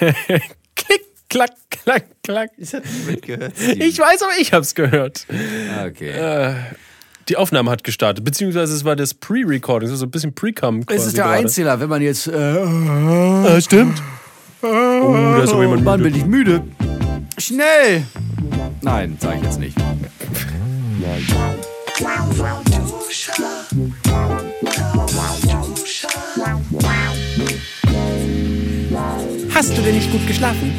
Klick, klack, klack, klack. Ich hatte nicht gehört. Ich weiß, aber ich hab's gehört. Okay. Die Aufnahme hat gestartet, beziehungsweise es war das Pre-Recording, so ein bisschen Pre-Cum. es ist der gerade. Einzähler, wenn man jetzt. Äh, Ah, stimmt. Oh, da ist aber jemand Mann, müde. bin ich müde. Schnell! Nein, sag ich jetzt nicht. Hast du denn nicht gut geschlafen?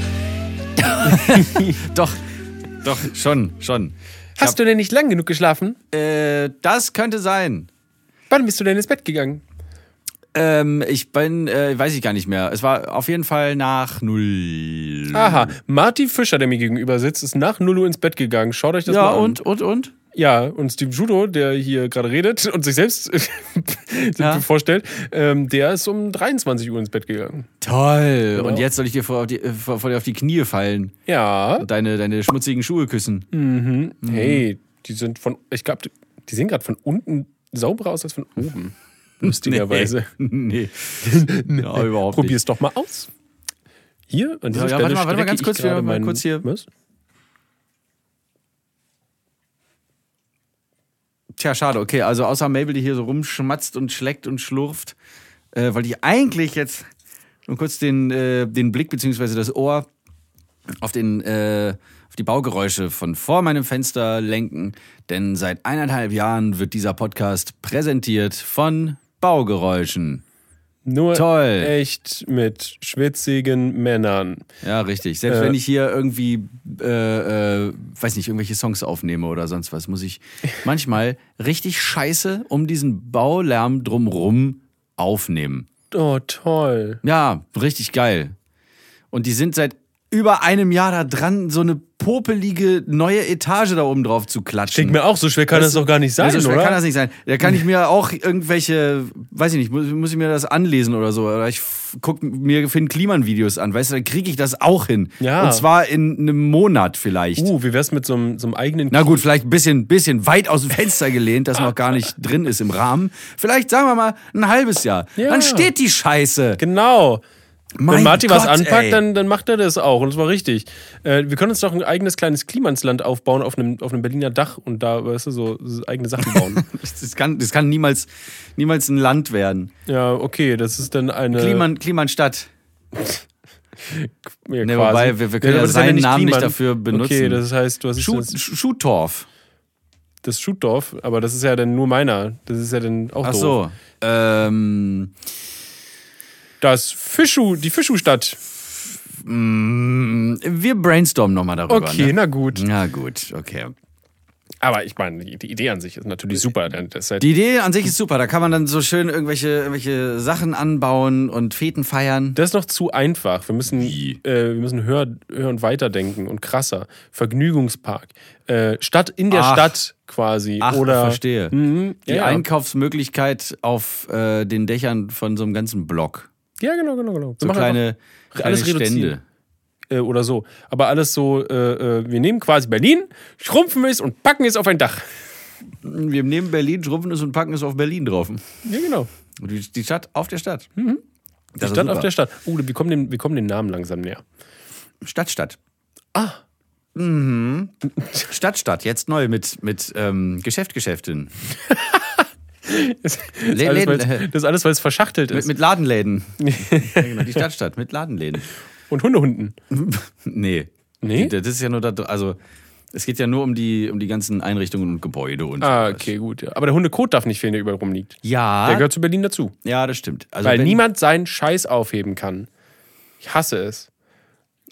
Doch, doch, schon, schon. Hast du denn nicht lang genug geschlafen? Äh, das könnte sein. Wann bist du denn ins Bett gegangen? Ähm, ich bin, äh, weiß ich gar nicht mehr. Es war auf jeden Fall nach null. Aha, Marty Fischer, der mir gegenüber sitzt, ist nach 0 Uhr ins Bett gegangen. Schaut euch das Ja, mal an. und, und, und? Ja, und Steve Judo, der hier gerade redet und sich selbst Ja. vorstellt, ähm, der ist um 23 Uhr ins Bett gegangen. Toll. Und jetzt soll ich dir vor, die, vor, vor dir auf die Knie fallen Ja, und deine, deine schmutzigen Schuhe küssen. Mhm. hey, die sind von, ich glaube, die sehen gerade von unten sauberer aus als von oben. Lustigerweise. Nee. ja, überhaupt Probier's doch mal aus. Hier, an dieser Ja, ja, Stelle warte mal, warte mal, ganz kurz, wir- mal kurz hier- Was? Tja, schade, okay. Also außer Mabel, die hier so rumschmatzt und schleckt und schlurft, äh, wollte ich eigentlich jetzt nur kurz den, äh, den Blick beziehungsweise das Ohr auf, den, äh, auf die Baugeräusche von vor meinem Fenster lenken. Denn seit eineinhalb Jahren wird dieser Podcast präsentiert von Baugeräuschen. Nur Toll. echt mit schwitzigen Männern. Ja, richtig. Selbst Äh. wenn ich hier irgendwie, äh, äh, weiß nicht, irgendwelche Songs aufnehme oder sonst was, muss ich manchmal richtig scheiße um diesen Baulärm drumrum aufnehmen. Oh, toll. Ja, richtig geil. Und die sind seit über einem Jahr da dran, so eine popelige neue Etage da oben drauf zu klatschen. Denkt mir auch, so schwer kann das, doch gar nicht sein, so schwer oder? kann das nicht sein. Da kann ich mir auch irgendwelche, weiß ich nicht, muss, muss ich mir das anlesen oder so. Oder ich guck mir Finn Kliman Videos an, weißt du, dann kriege ich das auch hin. Ja. Und zwar in einem Monat vielleicht. Uh, wie wär's mit so einem, so einem eigenen Na gut, vielleicht ein bisschen, bisschen weit aus dem Fenster gelehnt, das noch gar nicht drin ist im Rahmen. Vielleicht sagen wir mal ein halbes Jahr. Ja. Dann steht die Scheiße. Genau. Mein Wenn Marty was Gott, anpackt, ey. dann, dann macht er das auch. Und das war richtig. Äh, wir können uns doch ein eigenes kleines Klimansland aufbauen auf einem, auf einem Berliner Dach und da, weißt du, so, eigene Sachen bauen. Das kann, das kann niemals, niemals ein Land werden. ja, okay, das ist dann eine. Kliman, Klimanstadt. ja, Ne, wobei, wir- wir können ja ist seinen nicht Namen nicht Kliman. dafür benutzen. Okay, das heißt, du hast Schu das, Sch- Schutorf. das Schutdorf, aber das ist ja dann nur meiner. Das ist ja dann auch Ach doof. so. Ähm, Das Fischu, die Fischu-Stadt. mh, wir brainstormen nochmal darüber. Okay, Ne? na gut. Na gut, okay. Aber ich meine, die, Idee an sich ist natürlich super. halt Die Idee an sich ist super. Da kann man dann so schön irgendwelche, irgendwelche Sachen anbauen und Feten feiern. Das ist noch zu einfach. Wir müssen, äh, wir müssen höher, höher und weiter denken und krasser. Vergnügungspark. Äh, Stadt in der Ach. Stadt quasi. Ach, Oder, verstehe. Mhm, Die ja, Einkaufsmöglichkeit auf äh, den Dächern von so einem ganzen Block. Ja, genau, genau, genau. So kleine, kleine alles Stände. reduzieren. Äh, oder so. Aber alles so, äh, äh, wir nehmen quasi Berlin, schrumpfen es und packen es auf ein Dach. Wir nehmen Berlin, schrumpfen es und packen es auf Berlin drauf. Ja, genau. Die, die Stadt auf der Stadt. Die Das Stadt auf der Stadt. Uh, wir kommen, dem, wir kommen dem Namen langsam näher. Stadt, Stadt. Ah. Mhm. Stadt, Stadt. Jetzt neu mit, mit ähm, Geschäft, Geschäftin. Das Le- ist alles, weil's- das ist alles, weil es verschachtelt Mit, ist. mit Ladenläden. ja, genau, die Stadt, Stadt. Mit Ladenläden. Und Hundehunden. Nee. Nee? Das ist ja nur da, also es geht ja nur um die, um die ganzen Einrichtungen und Gebäude und Ah, sowas. okay, gut. Ja. Aber der Hundekot darf nicht fehlen, der überall rumliegt. Ja, Der gehört zu Berlin dazu. ja, das stimmt. Also Weil niemand seinen Scheiß aufheben kann. Ich hasse es.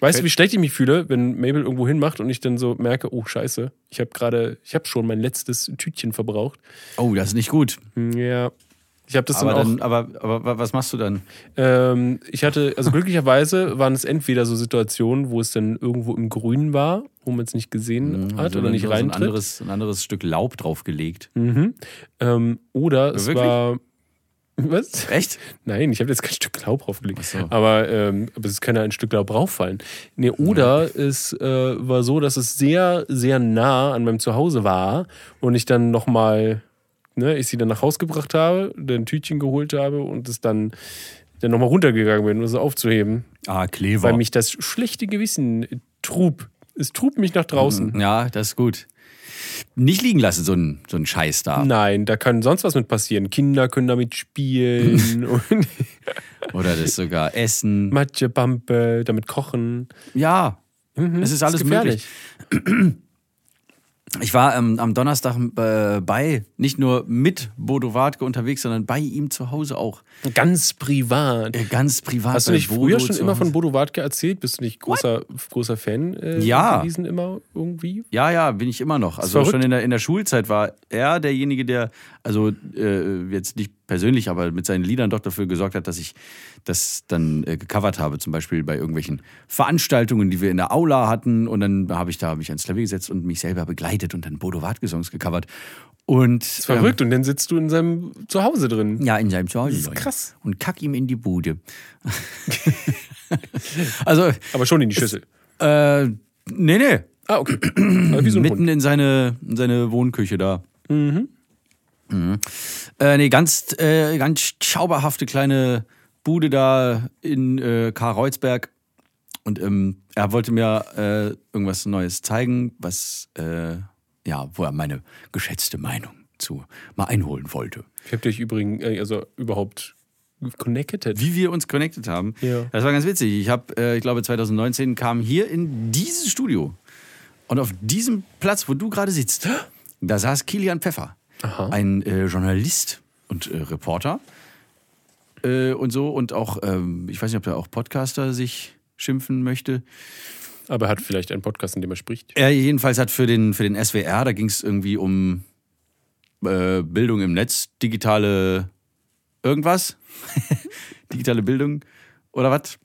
Weißt du, wie schlecht ich mich fühle, wenn Mabel irgendwo hinmacht und ich dann so merke, oh Scheiße, ich habe gerade, ich habe schon mein letztes Tütchen verbraucht. Oh, das ist nicht gut. Hm, Ja. Ich habe das Aber, dann auch. dann, aber, aber was machst du dann? Ähm, ich hatte, also glücklicherweise waren es entweder so Situationen, wo es dann irgendwo im Grün war, wo man es nicht gesehen hat Also oder nicht so ein reintritt. anderes, ein anderes Stück Laub draufgelegt. Mhm. Ähm, oder es Wirklich? war. Was? Echt? Nein, ich habe jetzt kein Stück Laub draufgelegt. So. Aber, ähm, aber es kann ja ein Stück Laub rauffallen. Nee, oder es äh, war so, dass es sehr, sehr nah an meinem Zuhause war und ich dann nochmal, ne, ich sie dann nach Hause gebracht habe, dann ein Tütchen geholt habe und es dann dann nochmal runtergegangen bin, um es aufzuheben. Ah, clever. Weil mich das schlechte Gewissen trug. Es trug mich nach draußen. ja, das ist gut. Nicht liegen lassen, so ein, so ein Scheiß da. Nein, da kann sonst was mit passieren. Kinder können damit spielen Oder das sogar essen. Matschepampe, damit kochen. Ja, es ist alles möglich. Ich war ähm, am Donnerstag äh, bei, nicht nur mit Bodo Wartke unterwegs, sondern bei ihm zu Hause auch. Ganz privat. Äh, ganz privat. Hast du nicht Bodo früher schon immer von Bodo Wartke erzählt? Bist du nicht großer, großer Fan äh, Ja. gewesen immer irgendwie? Ja, ja, bin ich immer noch. Also schon in der, in der Schulzeit war er derjenige, der, also äh, jetzt nicht persönlich, aber mit seinen Liedern doch dafür gesorgt hat, dass ich das dann äh, gecovert habe, zum Beispiel bei irgendwelchen Veranstaltungen, die wir in der Aula hatten. Und dann habe ich da mich ans Klavier gesetzt und mich selber begleitet und dann Bodo Wartke-Songs gecovert. Und Das ist verrückt. Und dann sitzt du in seinem Zuhause drin. Ja, in seinem Zuhause. Das ist krass. Und kack ihm in die Bude. also, Aber schon in die Schüssel. äh, nee, nee. Ah, okay. Aber wie so ein Mitten Hund. in seine, in seine Wohnküche da. Mhm. Äh, nee, ganz, äh, ganz schauberhafte kleine Bude da in äh, Karl-Reuzberg. Und ähm, er wollte mir äh, irgendwas Neues zeigen, was, äh, ja, wo er meine geschätzte Meinung zu mal einholen wollte. Ich hab dich übrigens, äh, also überhaupt connected. Wie wir uns connected haben. Ja. Das war ganz witzig. Ich habe, äh, ich glaube, 2019 kam hier in dieses Studio und auf diesem Platz, wo du gerade sitzt, da saß Kilian Pfeffer, Aha. ein äh, Journalist und äh, Reporter äh, und so und auch, ähm, ich weiß nicht, ob er auch Podcaster sich schimpfen möchte. Aber er hat vielleicht einen Podcast, in dem er spricht. Er jedenfalls hat für den, für den SWR, da ging es irgendwie um äh, Bildung im Netz, digitale irgendwas, digitale Bildung oder was.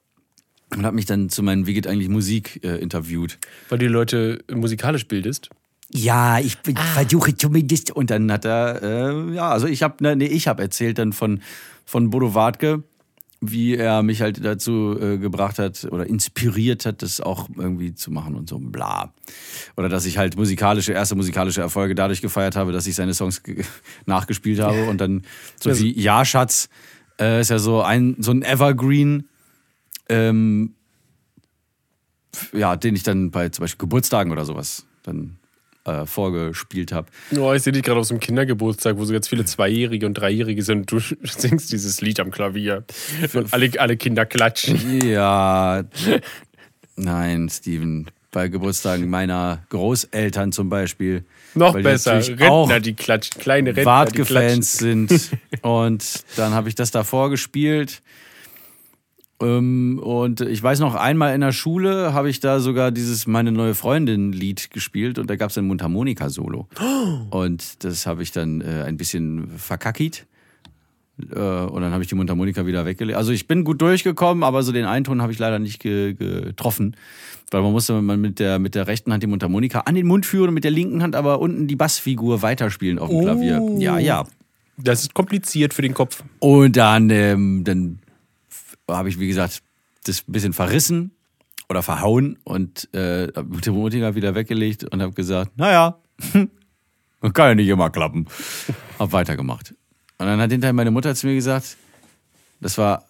Und hat mich dann zu meinem Wie geht eigentlich Musik äh, interviewt. Weil du die Leute musikalisch bildest. Ja, ich versuche zumindest. Und dann hat er, äh, ja, also ich habe, nee, ich habe erzählt dann von, von Bodo Wartke, wie er mich halt dazu äh, gebracht hat oder inspiriert hat, das auch irgendwie zu machen und so bla. Oder dass ich halt musikalische, erste musikalische Erfolge dadurch gefeiert habe, dass ich seine Songs ge- nachgespielt habe und dann so Also- wie Ja, Schatz, äh, ist ja so ein, so ein Evergreen, ähm, ja, den ich dann bei zum Beispiel Geburtstagen oder sowas dann äh, vorgespielt habe. Oh, ich sehe dich gerade auf so einem Kindergeburtstag, wo so ganz viele Zweijährige und Dreijährige sind. Du singst dieses Lied am Klavier. Und alle, alle Kinder klatschen. Ja, nein, Steven. Bei Geburtstagen meiner Großeltern zum Beispiel. Noch weil die besser. auch Rentner, die klatschen. Kleine Rentner, die klatschen. sind. Und dann habe ich das davor gespielt. Ähm, Und ich weiß noch, einmal in der Schule habe ich da sogar dieses Meine neue Freundin-Lied gespielt und da gab es ein Mundharmonika-Solo. Und das habe ich dann äh, ein bisschen verkackit. Äh, Und dann habe ich die Mundharmonika wieder weggelegt. Also ich bin gut durchgekommen, aber so den Einton habe ich leider nicht ge getroffen. Weil man musste man mit der, mit der rechten Hand die Mundharmonika an den Mund führen und mit der linken Hand aber unten die Bassfigur weiterspielen auf dem Klavier. Ja, ja. Das ist kompliziert für den Kopf. Und dann, ähm, dann habe ich, wie gesagt, das ein bisschen verrissen oder verhauen und äh, mit dem Mundharmonika wieder weggelegt und habe gesagt, naja, kann ja nicht immer klappen. Hab weitergemacht. Und dann hat hinterher meine Mutter zu mir gesagt, das war,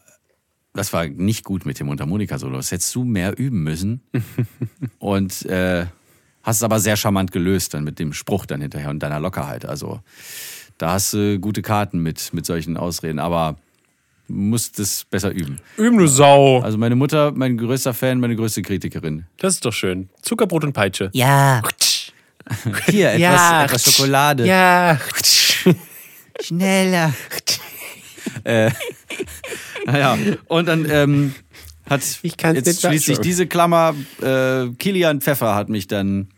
das war nicht gut mit dem Mundharmonika-Solo. Das hättest du mehr üben müssen. und äh, hast es aber sehr charmant gelöst dann mit dem Spruch dann hinterher und deiner Lockerheit. Also da hast du gute Karten mit, mit solchen Ausreden, aber musst es besser üben. Üben, du Sau. Also meine Mutter, mein größter Fan, meine größte Kritikerin. Das ist doch schön. Zuckerbrot und Peitsche. Ja, Hier, etwas, Ja. etwas Schokolade. Ja. schneller. Naja, und dann ähm, hat jetzt nicht schließt sich nachschauen. diese Klammer, äh, Kilian Pfeffer hat mich dann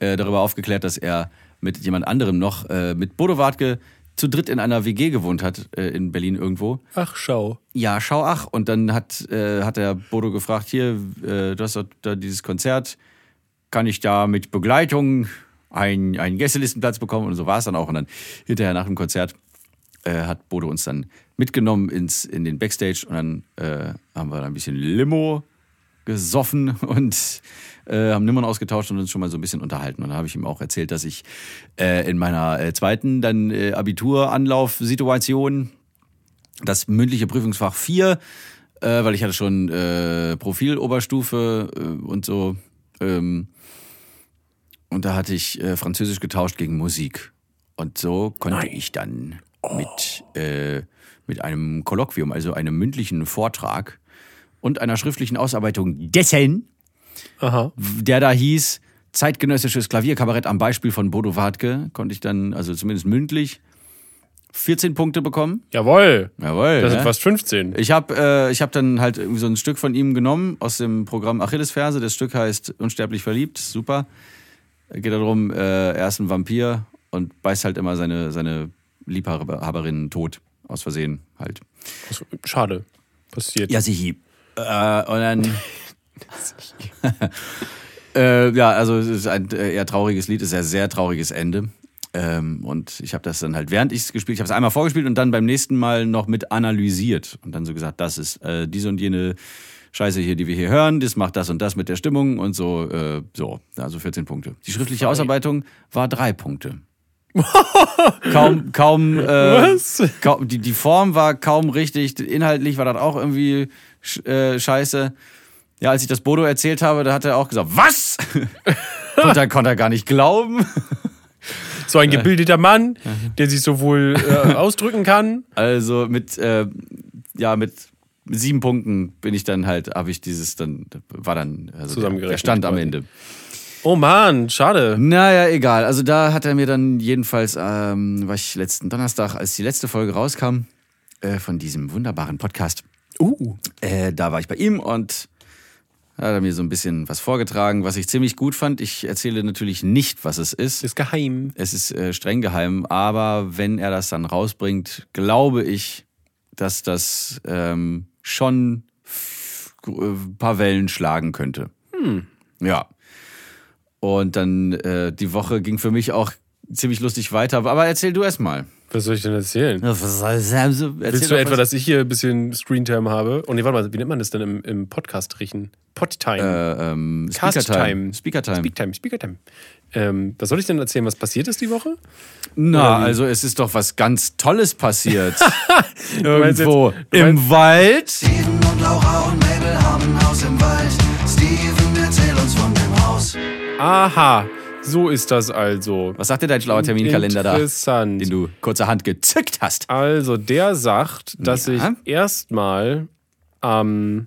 äh, darüber aufgeklärt, dass er mit jemand anderem noch, äh, mit Bodo Wartke, zu dritt in einer WG gewohnt hat, äh, in Berlin irgendwo. Ach, schau. Ja, schau ach. Und dann hat, äh, hat der Bodo gefragt, hier, äh, du hast doch da dieses Konzert, kann ich da mit Begleitung einen, einen Gästelistenplatz bekommen? Und so war es dann auch. Und dann hinterher nach dem Konzert äh, hat Bodo uns dann mitgenommen ins, in den Backstage und dann äh, haben wir da ein bisschen Limo gesoffen und äh, haben Nummern ausgetauscht und uns schon mal so ein bisschen unterhalten. Und dann habe ich ihm auch erzählt, dass ich äh, in meiner äh, zweiten dann äh, Abituranlaufsituation das mündliche Prüfungsfach 4, äh, weil ich hatte schon äh, Profiloberstufe äh, und so. Ähm, und da hatte ich äh, Französisch getauscht gegen Musik. Und so konnte Nein. ich dann mit, äh, mit einem Kolloquium, also einem mündlichen Vortrag und einer schriftlichen Ausarbeitung dessen, Aha. der da hieß Zeitgenössisches Klavierkabarett am Beispiel von Bodo Wartke, konnte ich dann, also zumindest mündlich, 14 Punkte bekommen. Jawohl. Jawohl. Das ne? sind fast 15. Ich habe äh, ich hab dann halt irgendwie so ein Stück von ihm genommen aus dem Programm Achillesferse. Das Stück heißt Unsterblich verliebt. Super. Geht darum, äh, er ist ein Vampir und beißt halt immer seine, seine Liebhaberin tot. Aus Versehen halt. Schade. Passiert. Ja, sie. Äh, und dann. äh, ja, also es ist ein äh, eher trauriges Lied, es ist ein sehr trauriges Ende. Ähm, und ich habe das dann halt, während ich es gespielt, ich habe es einmal vorgespielt und dann beim nächsten Mal noch mit analysiert und dann so gesagt, das ist äh, diese und jene Scheiße hier, die wir hier hören, das macht das und das mit der Stimmung und so, äh, so, also 14 Punkte. Die schriftliche Ausarbeitung war drei Punkte. kaum, kaum, äh, Was? kaum die, die Form war kaum richtig, inhaltlich war das auch irgendwie äh, scheiße. Ja, als ich das Bodo erzählt habe, da hat er auch gesagt, was? und dann konnte er gar nicht glauben. So ein gebildeter Mann, der sich so wohl äh, ausdrücken kann. Also mit, äh, ja, mit sieben Punkten bin ich dann halt, habe ich dieses dann, war dann, also der, der Stand am. Ende. Oh Mann, schade. Naja, egal. Also da hat er mir dann jedenfalls, ähm, war ich letzten Donnerstag, als die letzte Folge rauskam, äh, von diesem wunderbaren Podcast, Uh. äh, da war ich bei ihm und hat er mir so ein bisschen was vorgetragen, was ich ziemlich gut fand. Ich erzähle natürlich nicht, was es ist. Ist geheim. Es ist äh, streng geheim, aber wenn er das dann rausbringt, glaube ich, dass das ähm, schon ein paar Wellen schlagen könnte. Ja. Und dann äh, die Woche ging für mich auch ziemlich lustig weiter. Aber erzähl du erst mal. Was soll ich denn erzählen? Willst Willst du etwa, dass ich hier ein bisschen Screentime habe? Und nee, warte mal, wie nennt man das denn im, im Podcast riechen? Podtime. äh, ähm, Speaker-Time. Time. Speaker-Time. Speaktime, Speakertime. Ähm, was soll ich denn erzählen, was passiert ist die Woche? Na, wie? also es ist doch was ganz Tolles passiert. Irgendwo jetzt- im Wald. Steven und Laura und Mabel haben ein Haus im Wald. Steven, erzähl uns von dem Haus. Aha, so ist das also. Was sagt dir dein schlauer Terminkalender da, Interessant. den du kurzerhand gezückt hast? Also, der sagt, dass Ja. ich erstmal am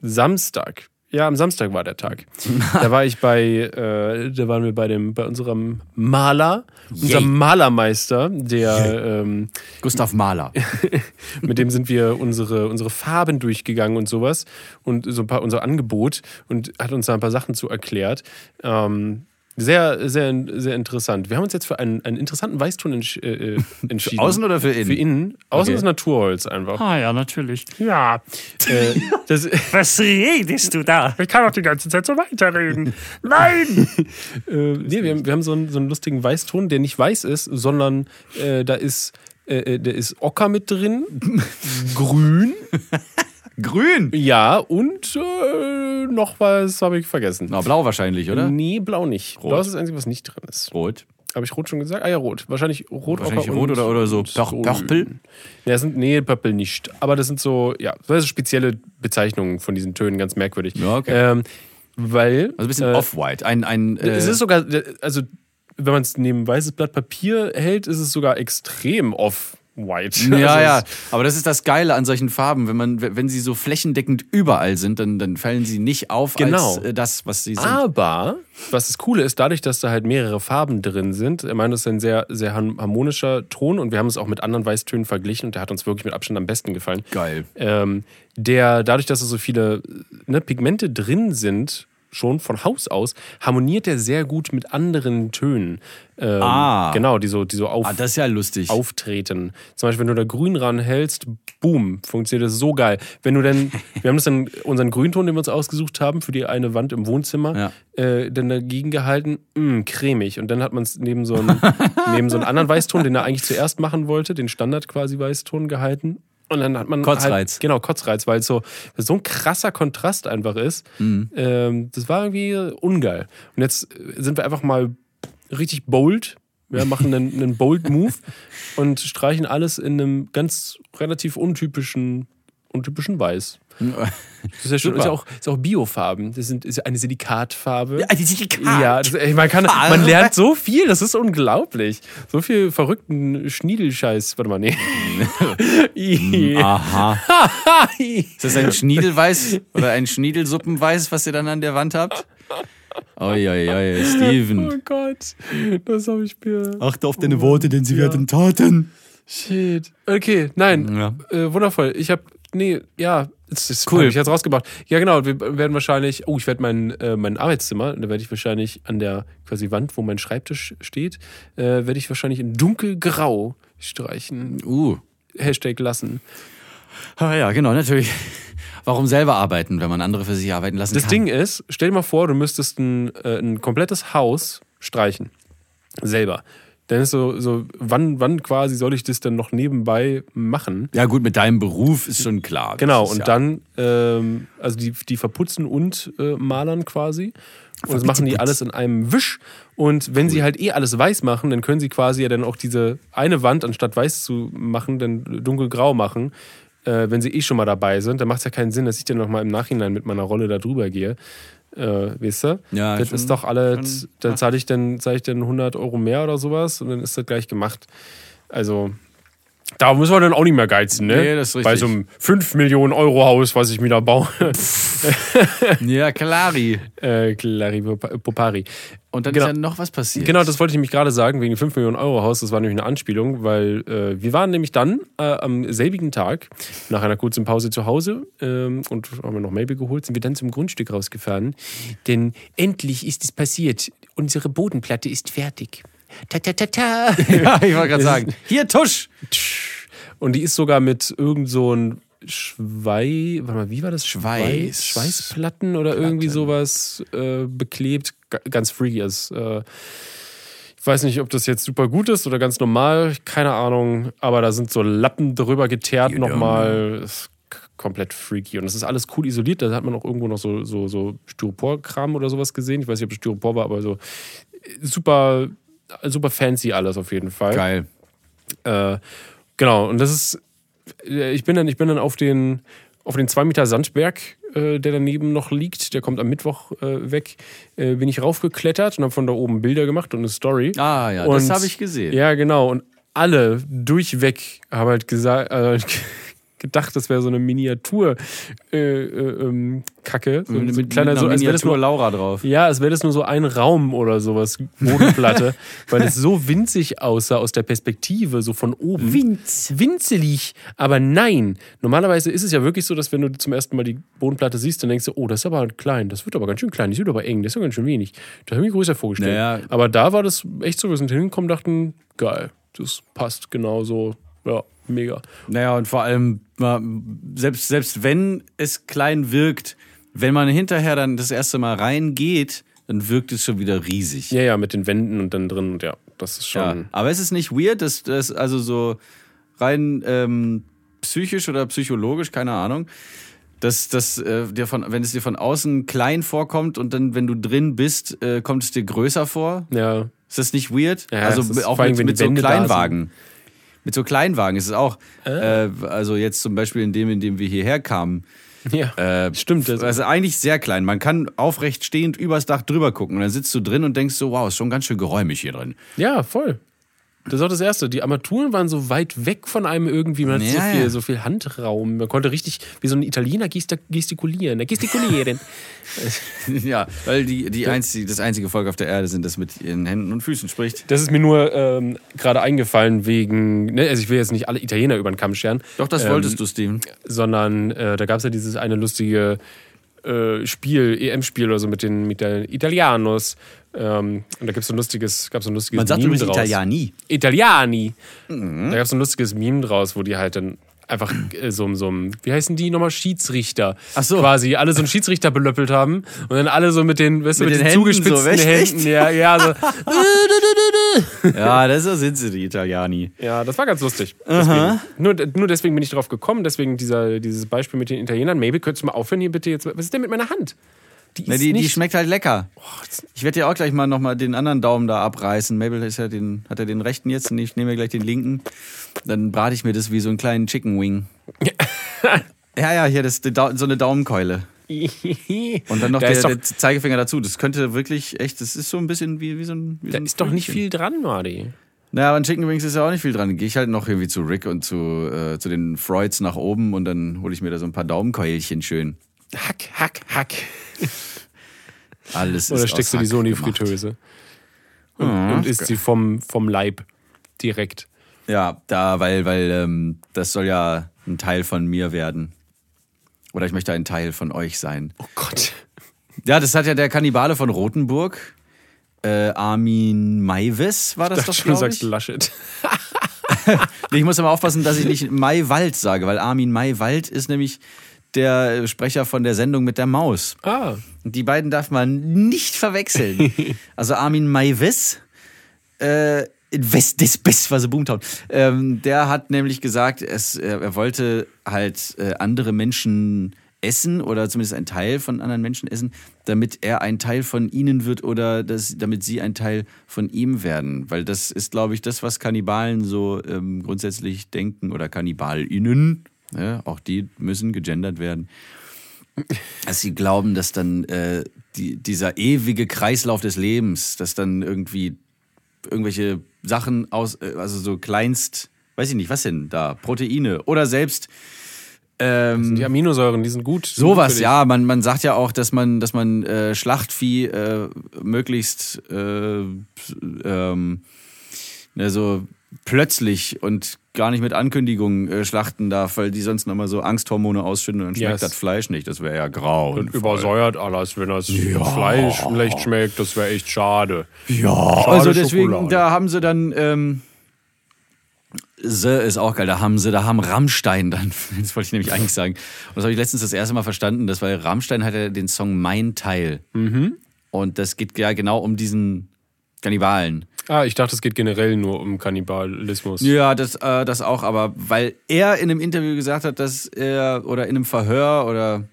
Samstag, ja, am Samstag war der Tag. da war ich bei, äh, da waren wir bei dem, bei unserem Maler, unserem Malermeister, der, ähm, Gustav Mahler. mit dem sind wir unsere, unsere Farben durchgegangen und sowas und so ein paar unser Angebot und hat uns da ein paar Sachen zu erklärt. Ähm, sehr, sehr, sehr interessant. Wir haben uns jetzt für einen, einen interessanten Weißton entsch äh, äh, entschieden. außen oder für innen? Für innen. Außen Okay. ist Naturholz einfach. Ah ja, natürlich. Ja. äh, das, Was redest du da? Ich kann doch die ganze Zeit so weiterreden. Nein! äh, nee, wir, haben, wir haben so einen, so einen lustigen Weißton, der nicht weiß ist, sondern äh, da ist, äh, äh, der ist Ocker mit drin, grün, Grün. ja, und äh, noch was habe ich vergessen. Na, blau wahrscheinlich, oder? Nee, blau nicht. Blau ist das Einzige, was nicht drin ist. Rot. Habe ich rot schon gesagt? Ah ja, rot. Wahrscheinlich rot, Wahrscheinlich rot oder- oder so? Nee, das sind, nee, Purple nicht. Aber das sind so, ja, das sind spezielle Bezeichnungen von diesen Tönen, ganz merkwürdig. Ja, okay. Ähm, weil. Also ein bisschen äh, off-white. Ein, ein, äh, Es ist sogar, also wenn man es neben weißes Blatt Papier hält, ist es sogar extrem off-white. ja, also ja. Aber das ist das Geile an solchen Farben. Wenn, man, wenn sie so flächendeckend überall sind, dann, dann fallen sie nicht auf Genau. als äh, das, was sie sind. Aber, was das Coole ist, dadurch, dass da halt mehrere Farben drin sind, ich meine, das ist ein sehr, sehr harmonischer Ton und wir haben es auch mit anderen Weißtönen verglichen und der hat uns wirklich mit Abstand am besten gefallen. Geil. Ähm, der, dadurch, dass da so viele ne, Pigmente drin sind, schon von Haus aus, harmoniert der sehr gut mit anderen Tönen. Ähm, Ah. Genau, die so, die so auf, Ah, das ist ja lustig. auftreten. Zum Beispiel, wenn du da grün ranhältst, boom, funktioniert das so geil. Wenn du dann, wir haben das dann, unseren Grünton, den wir uns ausgesucht haben, für die eine Wand im Wohnzimmer, äh, dann dagegen gehalten, mh, cremig. Und dann hat man es neben so einen, neben so einen anderen Weißton, den er eigentlich zuerst machen wollte, den Standard quasi Weißton gehalten. Und dann hat man Kotzreiz. Halt, genau, Kotzreiz, weil es so, so ein krasser Kontrast einfach ist. Mhm. Ähm, das war irgendwie ungeil. Und jetzt sind wir einfach mal richtig bold Wir machen einen, einen Bold Move und streichen alles in einem ganz relativ untypischen, untypischen Weiß. Das ist ja schon, ist ja auch, ist auch Biofarben. Das sind, ist ja eine Silikatfarbe. Ja, die Silikat. Ja, das, ey, man, kann, man lernt so viel, das ist unglaublich. So viel verrückten Schniedelscheiß. Warte mal, nee. Aha. Ist das ein Schniedelweiß oder ein Schniedelsuppenweiß, was ihr dann an der Wand habt? Oi, oi, oi, Steven. Oh Gott, das habe ich mir. Achte auf deine Worte, denn sie werden Taten. Shit. Okay, nein. Ja. Äh, wundervoll. Ich habe, nee, ja, das ist Cool. Ich jetzt rausgebracht. Ja, genau. Wir werden wahrscheinlich, oh, ich werde mein, äh, mein Arbeitszimmer, da werde ich wahrscheinlich an der quasi Wand, wo mein Schreibtisch steht, äh, werde ich wahrscheinlich in dunkelgrau streichen. Uh. Hashtag lassen. Ah, ja, genau, natürlich. Warum selber arbeiten, wenn man andere für sich arbeiten lassen Das kann? Ding ist, stell dir mal vor, du müsstest ein, äh, ein komplettes Haus streichen. Selber. Dann ist so, so wann, wann quasi soll ich das denn noch nebenbei machen? Ja, gut, mit deinem Beruf ist schon klar. Genau, und ja, dann, ähm, also die, die verputzen und äh, malern quasi. Und das machen die alles in einem Wisch. Und wenn sie halt eh alles weiß machen, dann können sie quasi ja dann auch diese eine Wand, anstatt weiß zu machen, dann dunkelgrau machen. Äh, wenn sie eh schon mal dabei sind, dann macht es ja keinen Sinn, dass ich dann nochmal im Nachhinein mit meiner Rolle da drüber gehe. Äh, weißt du? Ja, das schon- ist doch schon- dann zahle ich dann, zahle ich dann 100 Euro mehr oder sowas und dann ist das gleich gemacht. Also, da müssen wir dann auch nicht mehr geizen, ne? Nee, das ist Bei richtig. so einem 5 Millionen Euro Haus, was ich mir da baue. Ja, Klari. äh, Clari Popari. Und dann Genau. ist ja noch was passiert. Genau, das wollte ich nämlich gerade sagen, wegen dem 5 Millionen Euro Haus. Das war nämlich eine Anspielung, weil äh, wir waren nämlich dann äh, am selbigen Tag, nach einer kurzen Pause zu Hause ähm, und haben wir noch Mabel geholt, sind wir dann zum Grundstück rausgefahren. Denn endlich ist es passiert. Unsere Bodenplatte ist fertig. Ta ta ta ta. Ja, ich wollte gerade sagen. Hier, Tusch! Und die ist sogar mit irgend so ein Schwei, warte mal, wie war das? Schweiß. Schweißplatten oder irgendwie sowas äh, beklebt. Ga- Ganz freaky. ist. Äh, ich weiß nicht, ob das jetzt super gut ist oder ganz normal, keine Ahnung. Aber da sind so Lappen drüber geteert You nochmal. Komplett freaky. Und das ist alles cool isoliert. Da hat man auch irgendwo noch so, so, so Styropor-Kram oder sowas gesehen. Ich weiß nicht, ob es Styropor war, aber so äh, super, super fancy alles auf jeden Fall. Geil. Äh, genau, und das ist, äh, ich bin dann, ich bin dann auf den, auf den 2 Meter Sandberg, äh, der daneben noch liegt, der kommt am Mittwoch äh, weg, äh, bin ich raufgeklettert und habe von da oben Bilder gemacht und eine Story. Ah ja, und, das habe ich gesehen. Ja, genau, und alle durchweg haben halt gesagt, äh, gedacht, das wäre so eine Miniatur äh, äh, ähm, Kacke, so, mit, so kleiner, mit so als wäre das Miniatur nur Laura drauf. ja, als wäre das nur so ein Raum oder sowas, Bodenplatte, weil es so winzig aussah aus der Perspektive, so von oben. Winz. Winzelig. Aber nein, normalerweise ist es ja wirklich so, dass wenn du zum ersten Mal die Bodenplatte siehst, dann denkst du, oh, das ist aber klein, das wird aber ganz schön klein, das wird aber eng, das ist ja ganz schön wenig. Das habe ich mir größer vorgestellt. Naja. Aber da war das echt so, wir sind hingekommen, dachten, geil, das passt genauso. Ja, mega. Naja, und vor allem, selbst, selbst wenn es klein wirkt, wenn man hinterher dann das erste Mal reingeht, dann wirkt es schon wieder riesig. Ja, ja, mit den Wänden und dann drin und ja, das ist Ja, schon. aber es ist nicht weird, dass das also so rein ähm, psychisch oder psychologisch, keine Ahnung, dass, dass äh, dir von, wenn es dir von außen klein vorkommt und dann, wenn du drin bist, äh, kommt es dir größer vor. Ja, Ist das nicht weird? Ja, also es auch mit, mit so Kleinwagen. Mit so Kleinwagen ist es auch. Ah. Äh, also jetzt zum Beispiel in dem, in dem wir hierher kamen. ja. Äh, Stimmt, das- Also eigentlich sehr klein. Man kann aufrecht stehend übers Dach drüber gucken und dann sitzt du drin und denkst so, wow, ist schon ganz schön geräumig hier drin. Ja, voll. Das ist auch das Erste. Die Armaturen waren so weit weg von einem irgendwie. Man hat so, Ja, viel, ja. so viel Handraum. Man konnte richtig wie so ein Italiener gesti- gestikulieren. Gestikulieren. ja, weil die, die einzige, das einzige Volk auf der Erde sind, das mit ihren Händen und Füßen spricht. das ist mir nur ähm, gerade eingefallen wegen, ne, also ich will jetzt nicht alle Italiener über den Kamm scheren, Doch, das Ähm, wolltest du, Steven. sondern äh, da gab es ja dieses eine lustige äh, Spiel, EM-Spiel oder so mit den, mit den Italianos. Ähm, und da gibt es so ein lustiges, gab's so ein lustiges Man sagt Meme übrigens draus. Italiani. Italiani. Da gab es ein lustiges Meme draus, wo die halt dann einfach äh, so, so wie heißen die nochmal? Schiedsrichter. Ach so. Quasi alle so einen Schiedsrichter belöppelt haben und dann alle so mit den, weißt du, Mit mit, den den, Händen zugespitzten so? Händen. Ja, ja, so. Ja, das sind sie, die Italiani. ja, das war ganz lustig. Deswegen, nur, nur deswegen bin ich drauf gekommen, deswegen dieser, dieses Beispiel mit den Italienern. Maybe könntest du mal aufhören hier bitte jetzt. Was ist denn mit meiner Hand? Die Na, die, die schmeckt halt lecker. Ich werde dir auch gleich mal nochmal den anderen Daumen da abreißen. Mabel ist ja den, hat ja den rechten jetzt und ich nehme mir gleich den linken. Dann brate ich mir das wie so einen kleinen Chicken Wing. ja, ja, hier, das so eine Daumenkeule. Und dann noch Da der, doch- der Zeigefinger dazu. Das könnte wirklich echt, das ist so ein bisschen wie, wie so ein. Wie so Da ein ist doch nicht viel dran, Mardi. Naja, aber an Chicken Wings ist ja auch nicht viel dran. Gehe ich halt noch irgendwie zu Rick und zu, äh, zu den Freuds nach oben und dann hole ich mir da so ein paar Daumenkeulchen schön. Hack, hack, hack. Alles Oder ist steckst aus du die so in die. Fritteuse? Und, Mhm. und isst sie vom, vom Leib direkt. Ja, da, weil, weil ähm, das soll ja ein Teil von mir werden. Oder ich möchte ein Teil von euch sein. Oh Gott. Ja, das hat ja der Kannibale von Rothenburg, äh, Armin Maivis, war das Ich doch, schon, du glaube sagst ich. Laschet. Ich muss aber aufpassen, dass ich nicht Maiwald sage, weil Armin Maiwald ist nämlich der Sprecher von der Sendung mit der Maus. Ah, Die beiden darf man nicht verwechseln. Also Armin Maivis, äh, West des Best, was Boomtown. Ähm, der hat nämlich gesagt, es, äh, er wollte halt äh, andere Menschen essen oder zumindest einen Teil von anderen Menschen essen, damit er ein Teil von ihnen wird oder das, damit sie ein Teil von ihm werden. Weil das ist, glaube ich, das, was Kannibalen so ähm, grundsätzlich denken oder KannibalInnen. Ja, auch die müssen gegendert werden dass sie glauben, dass dann äh, die, dieser ewige Kreislauf des Lebens, dass dann irgendwie irgendwelche Sachen aus, äh, also so kleinst, weiß ich nicht, was denn da, Proteine oder selbst ähm, die Aminosäuren, die sind gut. Gut Sowas, dich. ja. Man, man sagt ja auch, dass man, dass man äh, Schlachtvieh äh, möglichst äh, ähm, ne, so plötzlich und gar nicht mit Ankündigung äh, schlachten darf, weil die sonst nochmal so Angsthormone ausschütten und dann schmeckt Yes. das Fleisch nicht. Das wäre ja grau. Und übersäuert alles, wenn das Fleisch schlecht schmeckt, das wäre echt schade. Ja, Schade also deswegen, Schokolade. da haben sie dann, ähm, sie ist auch geil, da haben sie, da haben Rammstein dann, das wollte ich nämlich eigentlich sagen. Und das habe ich letztens das erste Mal verstanden, das weil Rammstein hat ja den Song Mein Teil. Und das geht ja genau um diesen Kannibalen. Ah, ich dachte, es geht generell nur um Kannibalismus. Ja, das, äh, das auch, aber weil er in einem Interview gesagt hat, dass er, oder in einem Verhör oder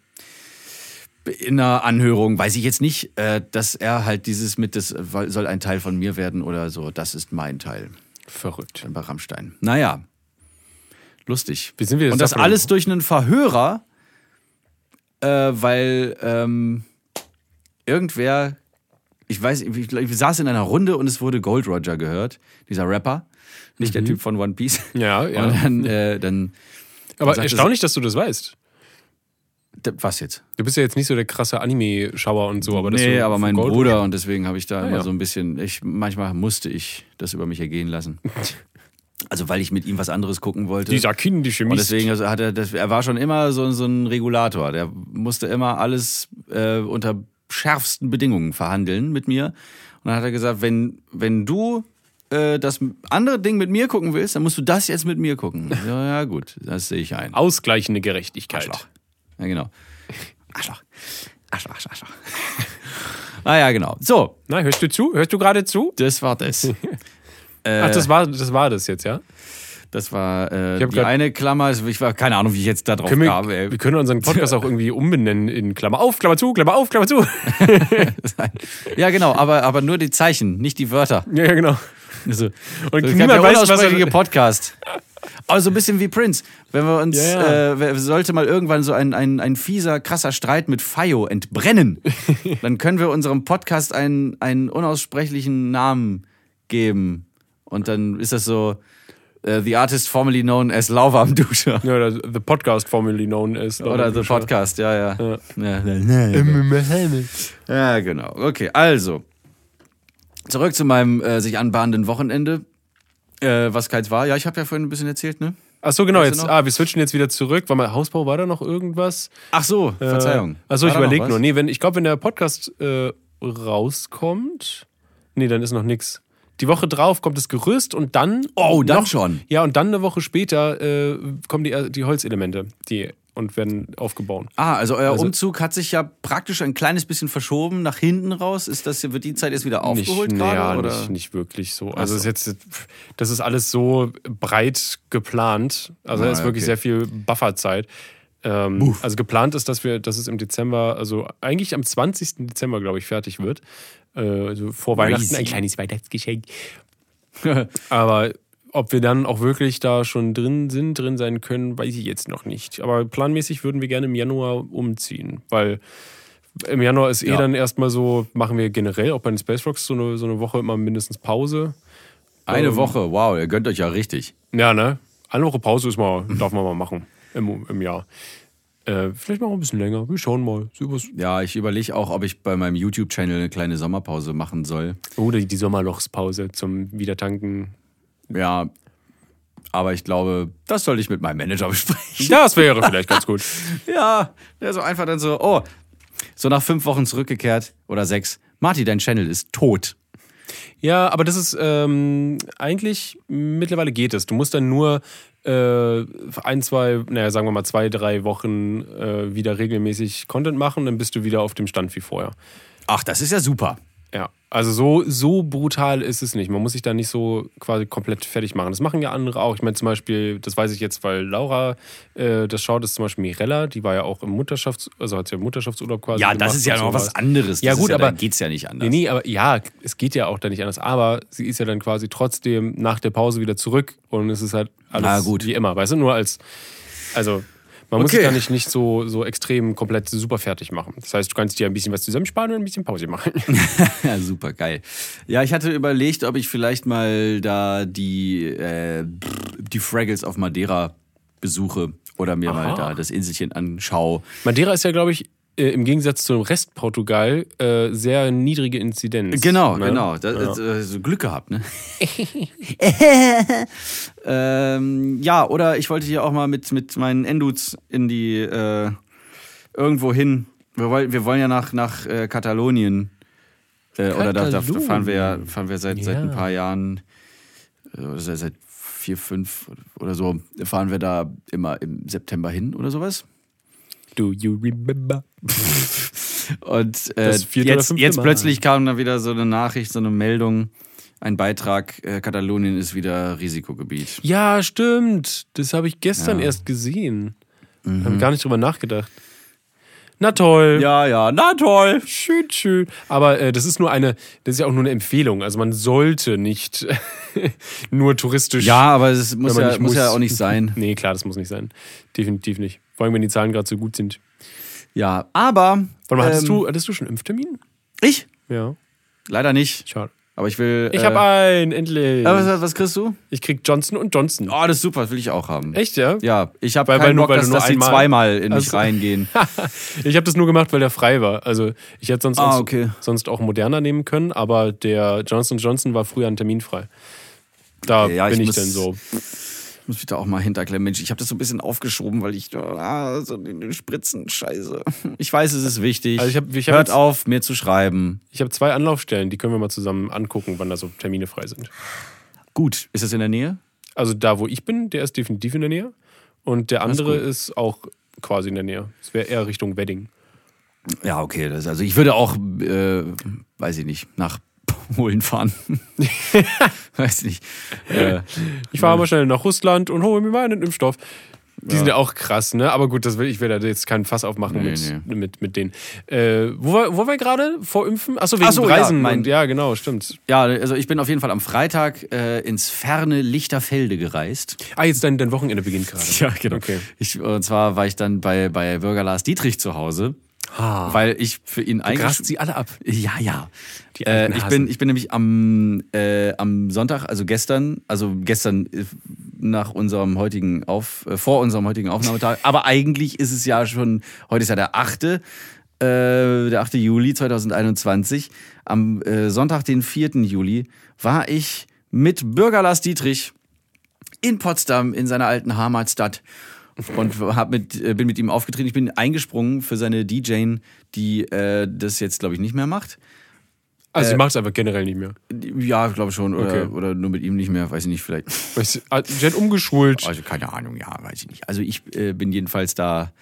in einer Anhörung, weiß ich jetzt nicht, äh, dass er halt dieses mit, das soll ein Teil von mir werden oder so, das ist mein Teil. Verrückt. Dann bei Rammstein. Naja. Lustig. Wie sind wir jetzt Und das davon- alles durch einen Verhörer, äh, weil ähm, irgendwer, ich weiß, ich, ich saß in einer Runde und es wurde Gold Roger gehört, dieser Rapper, nicht der Typ von One Piece. Mhm. Ja, ja. Und dann, äh, dann Aber erstaunlich, dass du das weißt. Was jetzt? Du bist ja jetzt nicht so der krasse Anime-Schauer und so, aber dass nee, du aber mein Gold Bruder und deswegen habe ich da Ah, immer ja. so ein bisschen, ich, manchmal musste ich das über mich ergehen lassen. Also weil ich mit ihm was anderes gucken wollte. Dieser kindische Und Mist. deswegen also hat er, das, er war schon immer so, so ein Regulator. Der musste immer alles äh, unter schärfsten Bedingungen verhandeln mit mir. Und dann hat er gesagt, wenn, wenn du äh, das andere Ding mit mir gucken willst, dann musst du das jetzt mit mir gucken. Ja, ja gut, das sehe ich ein. Ausgleichende Gerechtigkeit. Arschloch. Ja, genau. Arschloch. Arschloch, Arschloch, Arschloch. ah ja, genau. So, Na, hörst du zu? Hörst du gerade zu? das war das. Ach, das war, das war das jetzt, ja? Das war äh, die grad- eine Klammer. Ich war keine Ahnung, wie ich jetzt da drauf wir, kam. ey. wir können unseren Podcast auch irgendwie umbenennen in Klammer auf, Klammer zu, Klammer auf, Klammer zu. Ja, genau, aber, aber nur die Zeichen, nicht die Wörter. ja, ja, genau. Also, Und ist niemand weiß, was er, Podcast. Aber so ein bisschen wie Prince. Wenn wir uns, Ja, ja. Äh, sollte mal irgendwann so ein, ein, ein fieser, krasser Streit mit Fayo entbrennen, dann können wir unserem Podcast einen, einen unaussprechlichen Namen geben. Und dann ist das so, äh, The Artist formerly known as Lauwarm Duscher. ja, oder The Podcast formerly known as. Oder The Podcast, ja, ja. Ja. Ja, ja genau. Okay, also. Zurück zu meinem äh, sich anbahnenden Wochenende. Äh, was keins war. Ja, ich habe ja vorhin ein bisschen erzählt, ne? Ach so, genau. Jetzt, ah, wir switchen jetzt wieder zurück. War mal Hausbau, war da noch irgendwas? Ach so, Verzeihung. Äh, achso, War ich überlege nur. Nee, wenn, ich glaube, wenn der Podcast äh, rauskommt. Nee, dann ist noch nix. Die Woche drauf kommt das Gerüst und dann. Oh, dann noch, schon. Ja, und dann eine Woche später äh, kommen die, die Holzelemente die, und werden aufgebaut. Ah, also euer Also- Umzug hat sich ja praktisch ein kleines bisschen verschoben nach hinten raus. Ist das, wird die Zeit jetzt wieder aufgeholt nicht, gerade? naja, oder? Nicht, nicht wirklich so. Also so. ist jetzt, das ist alles so breit geplant. Also da Ah, ist wirklich okay. sehr viel Bufferzeit. Ähm, also geplant ist, dass wir, dass es im Dezember, also eigentlich am 20. Dezember, glaube ich, fertig wird. Äh, also vor Weihnachten ein kleines Weihnachtsgeschenk. Aber ob wir dann auch wirklich da schon drin sind, drin sein können, weiß ich jetzt noch nicht. Aber planmäßig würden wir gerne im Januar umziehen, weil im Januar ist eh Ja. dann erstmal so, machen wir generell auch bei den Space Rocks so eine, so eine Woche immer mindestens Pause. Eine Ähm, Woche, wow, ihr gönnt euch ja richtig. Ja, ne? Eine Woche Pause ist mal, darf man mal machen im, im Jahr. Äh, vielleicht mal ein bisschen länger. Wir schauen mal. Ja, ich überlege auch, ob ich bei meinem YouTube-Channel eine kleine Sommerpause machen soll. Oder die Sommerlochspause zum Wiedertanken. Ja, aber ich glaube, das sollte ich mit meinem Manager besprechen. Das wäre vielleicht ganz gut. Ja, der so einfach dann so, oh, so nach fünf Wochen zurückgekehrt oder sechs. Marty, dein Channel ist tot. Ja, aber das ist ähm, eigentlich mittlerweile geht es. Du musst dann nur äh, ein, zwei, naja, sagen wir mal zwei, drei Wochen äh, wieder regelmäßig Content machen, dann bist du wieder auf dem Stand wie vorher. Ach, das ist ja super. Also so, so brutal ist es nicht. Man muss sich da nicht so quasi komplett fertig machen. Das machen ja andere auch. Ich meine zum Beispiel, das weiß ich jetzt, weil Laura äh, das schaut, ist zum Beispiel Mirella, die war ja auch im Mutterschafts-, also hat ja Mutterschaftsurlaub quasi Ja, das ist ja noch was anderes. Ja, Das gut, ja, aber- geht's ja nicht anders. Nee, nee, aber ja, es geht ja auch da nicht anders. Aber sie ist ja dann quasi trotzdem nach der Pause wieder zurück und es ist halt alles Na gut. wie immer. Weißt du, nur als, also man muss Okay. sich da nicht, nicht so, so extrem komplett super fertig machen. Das heißt, du kannst dir ein bisschen was zusammensparen und ein bisschen Pause machen. Ja, super geil. Ja, ich hatte überlegt, ob ich vielleicht mal da die, äh, die Fraggles auf Madeira besuche oder mir mal Aha. da das Inselchen anschaue. Madeira ist ja, glaube ich, äh, im Gegensatz zum Rest Portugal äh, sehr niedrige Inzidenz. Genau, ne? genau. Das, Ja. das, äh, so Glück gehabt, ne? ähm, ja, oder ich wollte hier auch mal mit, mit meinen Endudes in die äh, irgendwo hin. Wir, wollen- wir wollen ja nach, nach äh, Katalonien. Oder da, da fahren wir ja fahren wir seit, seit ein Ja. paar Jahren, seit, seit vier, fünf oder so, fahren wir da immer im September hin oder sowas. Do you remember? Und äh, jetzt, jetzt plötzlich kam dann wieder so eine Nachricht, so eine Meldung, ein Beitrag, äh, Katalonien ist wieder Risikogebiet. Ja, stimmt. Das habe ich gestern Ja. Mhm. erst gesehen. Habe gar nicht drüber nachgedacht. Na toll. Ja, ja, na toll. Schön, schön. Aber äh, das ist nur eine, das ist ja auch nur eine Empfehlung. Also man sollte nicht nur touristisch. Ja, aber es muss, ja, nicht muss ja auch nicht sein. Nee, klar, das muss nicht sein. Definitiv nicht. Vor allem, wenn die Zahlen gerade so gut sind. Ja, aber. Warte mal, hattest, ähm, du, hattest du schon Impftermin? Ich? Ja. Leider nicht. Schade. Aber ich will. Ich äh, habe einen, endlich. was, was kriegst du? ich krieg Johnson und Johnson. Oh, das ist super, das will ich auch haben. Echt, ja? Ja, ich habe Weil- keinen Bock, weil dass, dass einmal- zweimal in mich Also- reingehen. Ich habe das nur gemacht, weil der frei war. Also ich hätte sonst, Ah, auch, okay. sonst auch moderner nehmen können, aber der Johnson Johnson war früher ein Termin frei. Da Ja, bin ich ich, muss- dann so. Ich muss mich da auch mal hinterklemmen. Mensch, ich habe das so ein bisschen aufgeschoben, weil ich ah, so den Spritzen, scheiße. Ich weiß, es ist wichtig. Also ich hab- ich hab Hört jetzt- auf, mir zu schreiben. Ich habe zwei Anlaufstellen, die können wir mal zusammen angucken, wann da so Termine frei sind. Gut, ist das in der Nähe? Also da, wo ich bin, der ist definitiv in der Nähe. Und der ist andere gut. ist auch quasi in der Nähe. Es wäre eher Richtung Wedding. Ja, okay. Das, also ich würde auch, äh, weiß ich nicht, nach Polen fahren. weiß nicht. Äh, Ich fahre mal schnell nach Russland und hole mir mal einen Impfstoff. Die sind ja auch krass, ne? Aber gut, das will, ich will da jetzt keinen Fass aufmachen Nee, mit, Mit, mit denen. Äh, wo, war, wo war wir gerade? Vor Impfen? Achso, wegen Ach so, ja, Reisen. mein- und, ja, genau, stimmt. ja, also ich bin auf jeden Fall am Freitag äh, ins ferne Lichterfelde gereist. Ah, jetzt dein, dein Wochenende beginnt gerade. Okay. Ich, und zwar war ich dann bei, bei Bürger Lars Dietrich zu Hause, Ah, weil ich für ihn grast eigentlich. sie alle ab. Ja, ja. Äh, ich, bin, ich bin nämlich am, äh, am Sonntag, also gestern, also gestern äh, nach unserem heutigen Auf, äh, vor unserem heutigen Aufnahmetag, aber eigentlich ist es ja schon, heute ist ja der 8. Äh, der 8. Juli 2021. Am äh, Sonntag, den 4. Juli, war ich mit Bürger Lars Dietrich in Potsdam, in seiner alten Heimatstadt. Und hab mit, äh, bin mit ihm aufgetreten. Ich bin eingesprungen für seine DJ, die äh, das jetzt, glaube ich, nicht mehr macht. Also, sie äh, macht es einfach generell nicht mehr. Ja, glaube schon. Oder, Okay. oder nur mit ihm nicht mehr, weiß ich nicht, vielleicht. Weißt du, ah, Sie hat umgeschult. Also keine Ahnung, ja, weiß ich nicht. Also ich äh, bin jedenfalls da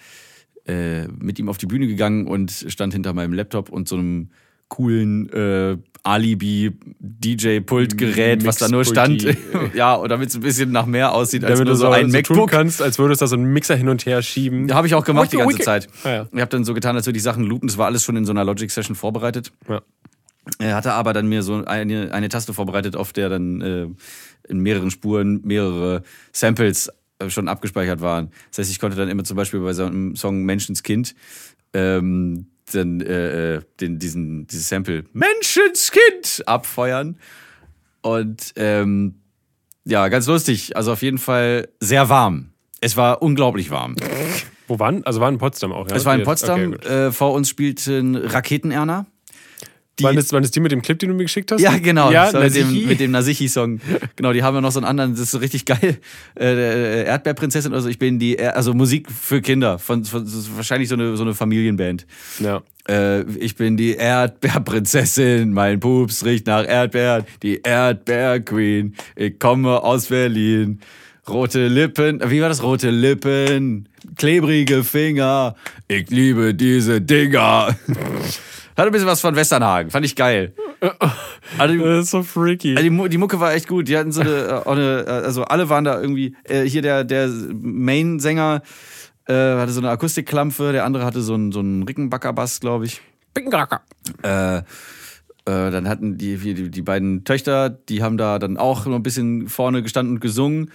äh, mit ihm auf die Bühne gegangen und stand hinter meinem Laptop und so einem coolen äh, Alibi-DJ-Pultgerät, was da nur stand. Ja, und damit es ein bisschen nach mehr aussieht als Damit nur du so ein so tun MacBook. kannst, als würdest du da so einen Mixer hin und her schieben. Habe ich auch gemacht die ganze. Zeit. Ah, ja. Ich habe dann so getan, als würde ich Sachen looten. Das war alles schon in so einer Logic-Session vorbereitet. Ja. Er hatte aber dann mir so eine, eine Taste vorbereitet, auf der dann äh, in mehreren Spuren mehrere Samples äh, schon abgespeichert waren. Das heißt, ich konnte dann immer zum Beispiel bei so einem Song Menschenskind ähm, dann äh, äh, den, diesen, dieses Sample Menschenskind abfeuern. Und ähm, ja, ganz lustig. Also auf jeden Fall sehr warm. Es war unglaublich warm. Wo waren? Also war in Potsdam auch, ja? Es war in Okay, Potsdam. gut. äh, vor uns spielten Raketenerner. Die, waren, das, waren das die mit dem Clip, den du mir geschickt hast? ja, genau. Ja, mit, dem, mit dem Nasichi-Song. Genau, die haben ja noch so einen anderen, das ist so richtig geil. Äh, äh, Erdbeerprinzessin, also ich bin die, Er- also Musik für Kinder. Von, von, wahrscheinlich so eine, so eine Familienband. Ja. Äh, ich bin die Erdbeerprinzessin, mein Pups riecht nach Erdbeeren, die Erdbeerqueen, ich komme aus Berlin. Rote Lippen, wie war das? Rote Lippen, klebrige Finger, ich liebe diese Dinger. Hat ein bisschen was von Westernhagen, fand ich geil. Also, die- Das ist so freaky. also die, die Mucke war echt gut. Die hatten so eine, äh, eine äh, also alle waren da irgendwie. Äh, hier der, der Main-Sänger äh, hatte so eine Akustikklampfe, der andere hatte so einen, so einen Rickenbacker-Bass, glaube ich. Äh, äh, dann hatten die, die, die beiden Töchter, die haben da dann auch noch ein bisschen vorne gestanden und gesungen.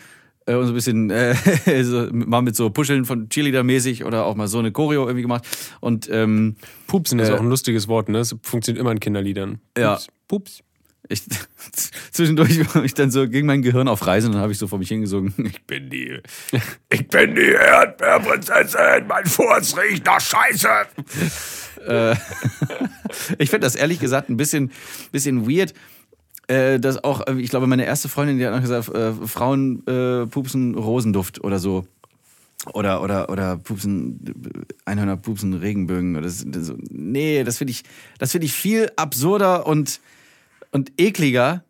Äh, und so ein bisschen äh, so, mal mit so Puscheln von Cheerleader-mäßig oder auch mal so eine Choreo irgendwie gemacht. Und ähm, Pupsen ist Äh, auch ein lustiges Wort, ne? Das funktioniert immer in Kinderliedern. Ja. Pups. Pups. ich, zwischendurch war ich dann so gegen mein Gehirn auf Reisen und dann habe ich so vor mich hingesungen. Ich bin die, ich bin die Erdbeerprinzessin, mein Furz riecht nach Scheiße. äh, ich finde das ehrlich gesagt ein bisschen, bisschen weird. Äh, dass auch, äh, ich glaube, meine erste Freundin, die hat noch gesagt, äh, Frauen äh, pupsen Rosenduft oder so. Oder, oder, oder pupsen, Einhörner pupsen Regenbögen. Oder das, das, so. nee, das finde ich, das finde ich viel absurder und, und ekliger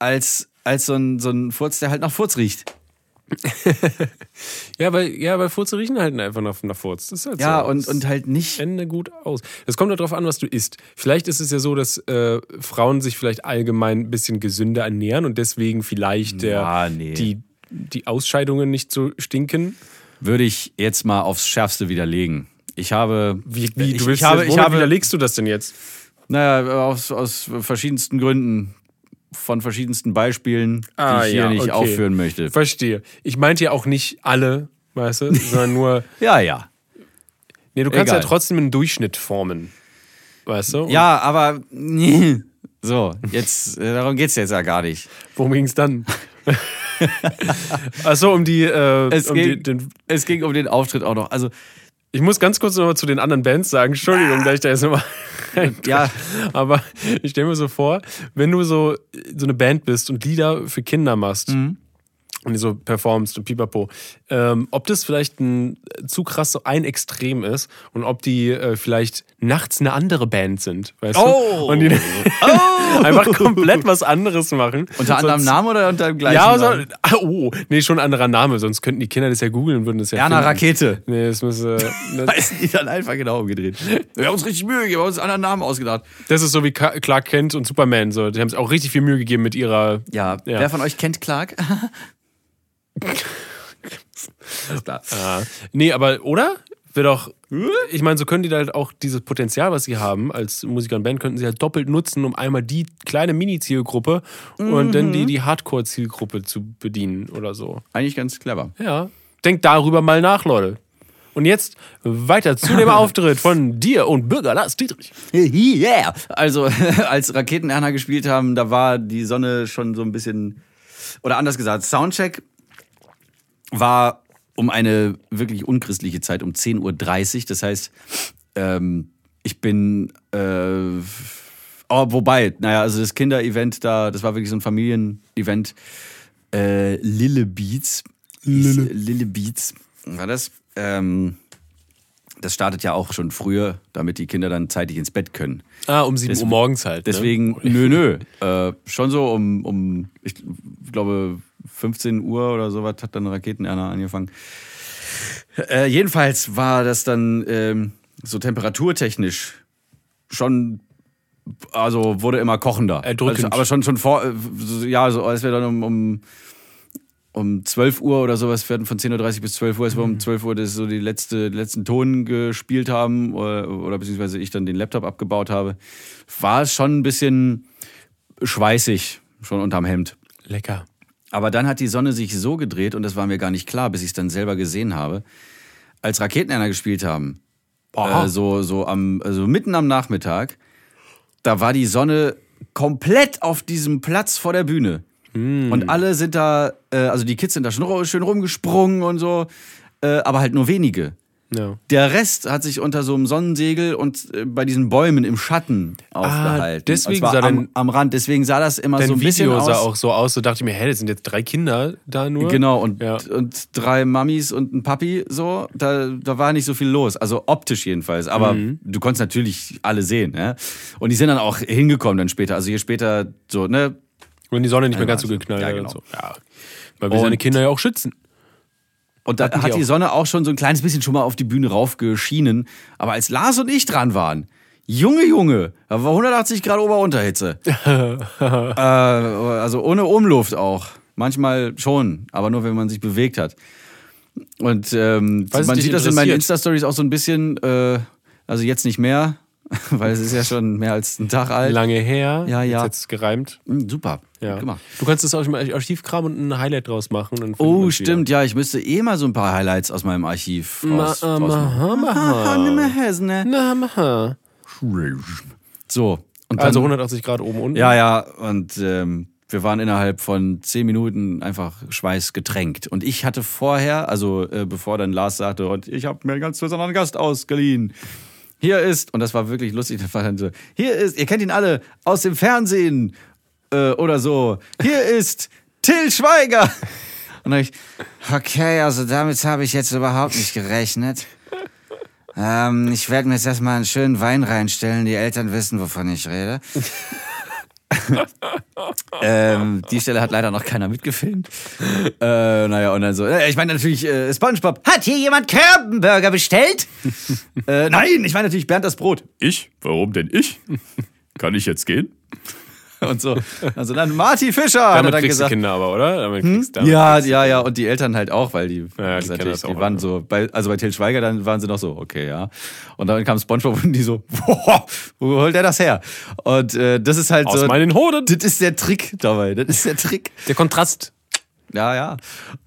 als, als so ein, so ein Furz, der halt nach Furz riecht. Ja, weil, ja, weil Furze riechen halt einfach nach, nach Furz. Das ist halt Ja, so. und, und halt nicht. Ende gut aus. Es kommt darauf an, was du isst. Vielleicht ist es ja so, dass äh, Frauen sich vielleicht allgemein ein bisschen gesünder ernähren und deswegen vielleicht der, Ja, nee. die, die Ausscheidungen nicht so stinken. Würde ich jetzt mal aufs Schärfste widerlegen. Ich habe. Wie, wie ich, du willst ich habe, ich habe, widerlegst du das denn jetzt? Naja, aus, aus verschiedensten Gründen, von verschiedensten Beispielen, Ah, die ich hier ja, nicht okay. aufführen möchte. Verstehe. Ich meinte ja auch nicht alle, weißt du, sondern nur. Ja, ja. Nee, du kannst Egal. ja trotzdem einen Durchschnitt formen. Weißt du? Und Ja, aber. nee. So, jetzt, äh, darum geht's jetzt ja gar nicht. Worum ging's dann? Achso, um die. Äh, Es um die ging- den, Es ging um den Auftritt auch noch. Also, ich muss ganz kurz noch mal zu den anderen Bands sagen. Entschuldigung, dass ich da jetzt nochmal. ja, Aber ich stelle mir so vor, wenn du so, so eine Band bist und Lieder für Kinder machst Mhm. Und die so performst und pipapo, ähm, ob das vielleicht ein zu krass so ein Extrem ist und ob die äh, vielleicht nachts eine andere Band sind, weißt Oh. du? Und die einfach komplett was anderes machen. unter anderem Sonst- Namen oder unter dem gleichen Ja, so, Namen? ah, oh, nee, schon ein anderer Name, sonst könnten die Kinder das ja googeln und würden das ja Erna finden. Rakete. Nee, das müsste. Das, Heißen die dann einfach genau umgedreht. Wir haben uns richtig Mühe gegeben, wir haben uns einen anderen Namen ausgedacht. das ist so wie Clark Kent und Superman. So. Die haben sich auch richtig viel Mühe gegeben mit ihrer. Ja, Ja. wer von euch kennt Clark? Alles klar. Ah. Nee, aber, oder? Wäre doch. Ich meine, so können die halt auch dieses Potenzial, was sie haben als Musiker und Band, könnten sie halt doppelt nutzen, um einmal die kleine Mini-Zielgruppe und dann die, die Hardcore-Zielgruppe zu bedienen oder so. Eigentlich ganz clever. Ja. Denkt darüber mal nach, Leute. Und jetzt weiter zu dem Auftritt von dir und Bürger Lars Dietrich. Yeah! Also, als Raketenerner gespielt haben, da war die Sonne schon so ein bisschen. Oder anders gesagt, Soundcheck war um eine wirklich unchristliche Zeit, um 10.30 Uhr. Das heißt, ähm, ich bin. Äh, oh, wobei, naja, also das Kinderevent da, das war wirklich so ein Familienevent. Äh, Lille Beats. Lille. Lille Beats war das. Ähm, das startet ja auch schon früher, damit die Kinder dann zeitig ins Bett können. Ah, um 7 Uhr morgens halt. Deswegen, Ne? nö, nö. Äh, schon so um, um, ich glaube, 15 Uhr oder sowas hat dann Raketenerner angefangen. Äh, jedenfalls war das dann ähm, so temperaturtechnisch schon also wurde immer kochender. Erdrückend. Also, aber schon, schon vor, äh, ja, so als wir dann um, um, um 12 Uhr oder sowas, wir hatten von 10.30 Uhr bis 12 Uhr, als wir um 12 Uhr das so die, letzte, die letzten Ton gespielt haben oder, oder beziehungsweise ich dann den Laptop abgebaut habe, war es schon ein bisschen schweißig, schon unterm Hemd. Lecker. Aber dann hat die Sonne sich so gedreht, und das war mir gar nicht klar, bis ich es dann selber gesehen habe, als Raketenlerner gespielt haben, äh, so, so am, also mitten am Nachmittag, da war die Sonne komplett auf diesem Platz vor der Bühne. Und alle sind da, äh, also die Kids sind da schon schön rumgesprungen und so, äh, aber halt nur wenige. Ja. Der Rest hat sich unter so einem Sonnensegel und äh, bei diesen Bäumen im Schatten aufgehalten. Ah, deswegen sah am, am Rand. Deswegen sah das immer so ein bisschen Video aus. sah auch so aus, so dachte ich mir, hä, das sind jetzt drei Kinder da nur. Genau, und, Ja. und drei Mamis und ein Papi, so, da, da war nicht so viel los. Also optisch jedenfalls. Aber Mhm. du konntest natürlich alle sehen, ja. Und die sind dann auch hingekommen dann später. Also hier später so, ne? Wenn die Sonne nicht mehr ganz so geknallt ja, genau. und so. Ja. Weil wir Und- seine Kinder ja auch schützen. Und da die hat die auch. Sonne auch schon so ein kleines bisschen schon mal auf die Bühne raufgeschienen. Aber als Lars und ich dran waren, Junge, Junge, da war 180 Grad Ober-Unterhitze. äh, also ohne Umluft auch. Manchmal schon, aber nur wenn man sich bewegt hat. Und ähm, man sieht das in meinen? Insta-Stories auch so ein bisschen, äh, also jetzt nicht mehr, weil es ist ja schon mehr als ein Tag alt. Lange her. Ja, ja. Jetzt hat's gereimt. Hm, super. Ja. Guck mal. Du kannst das auch im Archiv kramen und ein Highlight draus machen. Oh, stimmt, ja, ich müsste eh mal so ein paar Highlights aus meinem Archiv Ma- raus, machen. Na, maha. So. Und dann, Also 180 Grad oben unten. Ja, ja, und ähm, wir waren innerhalb von zehn Minuten einfach schweißgetränkt. Und ich hatte vorher, also äh, bevor dann Lars sagte, und ich habe mir einen ganz besonderen Gast ausgeliehen. Hier ist, und das war wirklich lustig, das war dann so, hier ist, ihr kennt ihn alle aus dem Fernsehen äh, oder so, hier ist Till Schweiger. Und dann ich, Okay, also damit habe ich jetzt überhaupt nicht gerechnet. Ähm, ich werde mir jetzt erstmal einen schönen Wein reinstellen. Die Eltern wissen, wovon ich rede. Ähm, die Stelle hat leider noch keiner mitgefilmt. Äh, naja, und dann so, äh, ich meine natürlich äh, Spongebob. Hat hier jemand Krabbenburger bestellt? Äh, nein, ich meine natürlich Bernd das Brot. Ich? Warum denn ich? Kann ich jetzt gehen? Und so. Also dann Marty Fischer, hat er Damit dann gesagt. Kinder aber, oder? Damit kriegst, damit Ja, ja, ja, und die Eltern halt auch, weil die, Ja, die natürlich, das auch die waren alle. so, bei, also bei Till Schweiger, dann waren sie noch so, okay, ja. Und dann kam Spongebob und die so, boah, wo holt der das her? Und äh, das ist halt Aus so, meinen Hoden. das ist der Trick dabei, das ist der Trick. Der Kontrast. Ja, ja.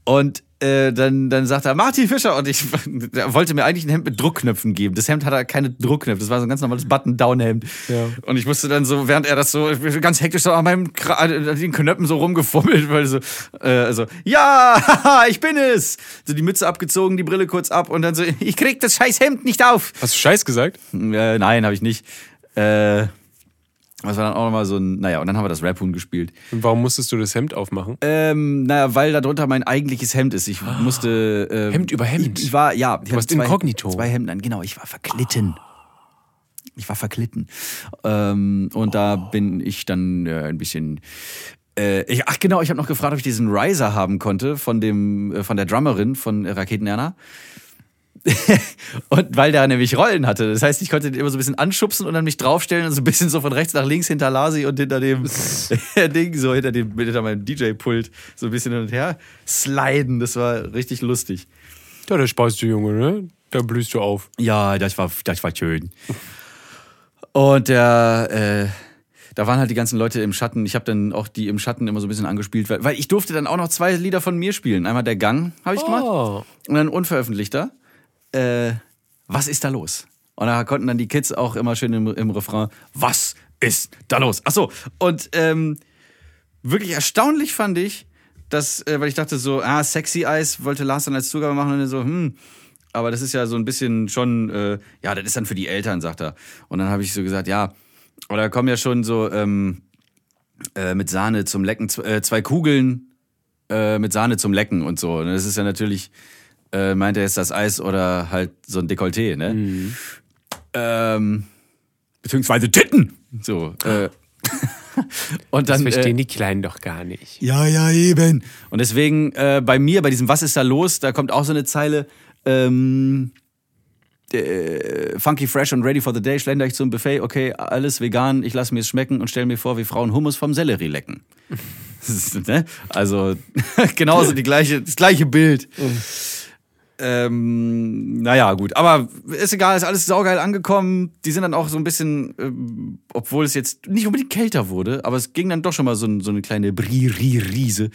Und äh, dann, dann sagt er, Martin Fischer, und ich wollte mir eigentlich ein Hemd mit Druckknöpfen geben. Das Hemd hatte keine Druckknöpfe, das war so ein ganz normales Button-Down-Hemd. Ja. Und ich musste dann so, während er das so ganz hektisch so an meinem an den Knöpfen so rumgefummelt, weil so, äh, also, ja, haha, ich bin es. So die Mütze abgezogen, die Brille kurz ab und dann so, ich krieg das scheiß Hemd nicht auf. Hast du Scheiß gesagt? Äh, nein, habe ich nicht. Äh, das war dann auch nochmal so ein, naja, und dann haben wir das Rap-Huhn gespielt. Und warum musstest du das Hemd aufmachen? Ähm, naja, weil darunter mein eigentliches Hemd ist. Ich musste. Ähm, Hemd über Hemd? Ich, ich war, ja. Du warst inkognito. Zwei Hemden an, genau. Ich war verklitten. Ich war verklitten. Ähm, und da bin ich dann äh, ein bisschen. Äh, ich, ach genau, ich habe noch gefragt, ob ich diesen Riser haben konnte von dem äh, von der Drummerin von Raketenerner. und weil der nämlich Rollen hatte. Das heißt, ich konnte den immer so ein bisschen anschubsen und dann mich draufstellen und so ein bisschen so von rechts nach links hinter Lasi und hinter dem Ding, so hinter, dem, hinter meinem DJ-Pult so ein bisschen hin und her sliden. Das war richtig lustig. Ja, der speist du, Junge, ne? Da blühst du auf. Ja, das war, das war schön. Und der, äh, da waren halt die ganzen Leute im Schatten. Ich habe dann auch die im Schatten immer so ein bisschen angespielt, weil, weil ich durfte dann auch noch zwei Lieder von mir spielen. Einmal der Gang habe ich gemacht Oh. und dann unveröffentlichter. Äh, was ist da los? Und da konnten dann die Kids auch immer schön im, im Refrain, was ist da los? Ach so, und ähm, wirklich erstaunlich fand ich, dass, äh, weil ich dachte so, ah, Sexy Eyes wollte Lars dann als Zugabe machen und dann so, hm, aber das ist ja so ein bisschen schon, äh, ja, das ist dann für die Eltern, sagt er. Und dann habe ich so gesagt, ja, oder kommen ja schon so ähm, äh, mit Sahne zum Lecken, äh, zwei Kugeln äh, mit Sahne zum Lecken und so. Und das ist ja natürlich, äh, meint er jetzt das Eis oder halt so ein Dekolleté, ne? Ähm, beziehungsweise Titten. So. Äh, und Das dann. verstehen äh, die Kleinen doch gar nicht. ja, ja, eben. Und deswegen äh, bei mir, bei diesem Was ist da los, da kommt auch so eine Zeile. Ähm, äh, funky, fresh und ready for the day, schlender ich zum Buffet, okay, alles vegan, ich lasse mir es schmecken und stelle mir vor, wie Frauen Hummus vom Sellerie lecken. Das ne? Also genauso die gleiche, das gleiche Bild. Ähm, naja, gut. Aber ist egal, ist alles saugeil angekommen. Die sind dann auch so ein bisschen, ähm, obwohl es jetzt nicht unbedingt kälter wurde, aber es ging dann doch schon mal so, so eine kleine Bri-Ri-Riese.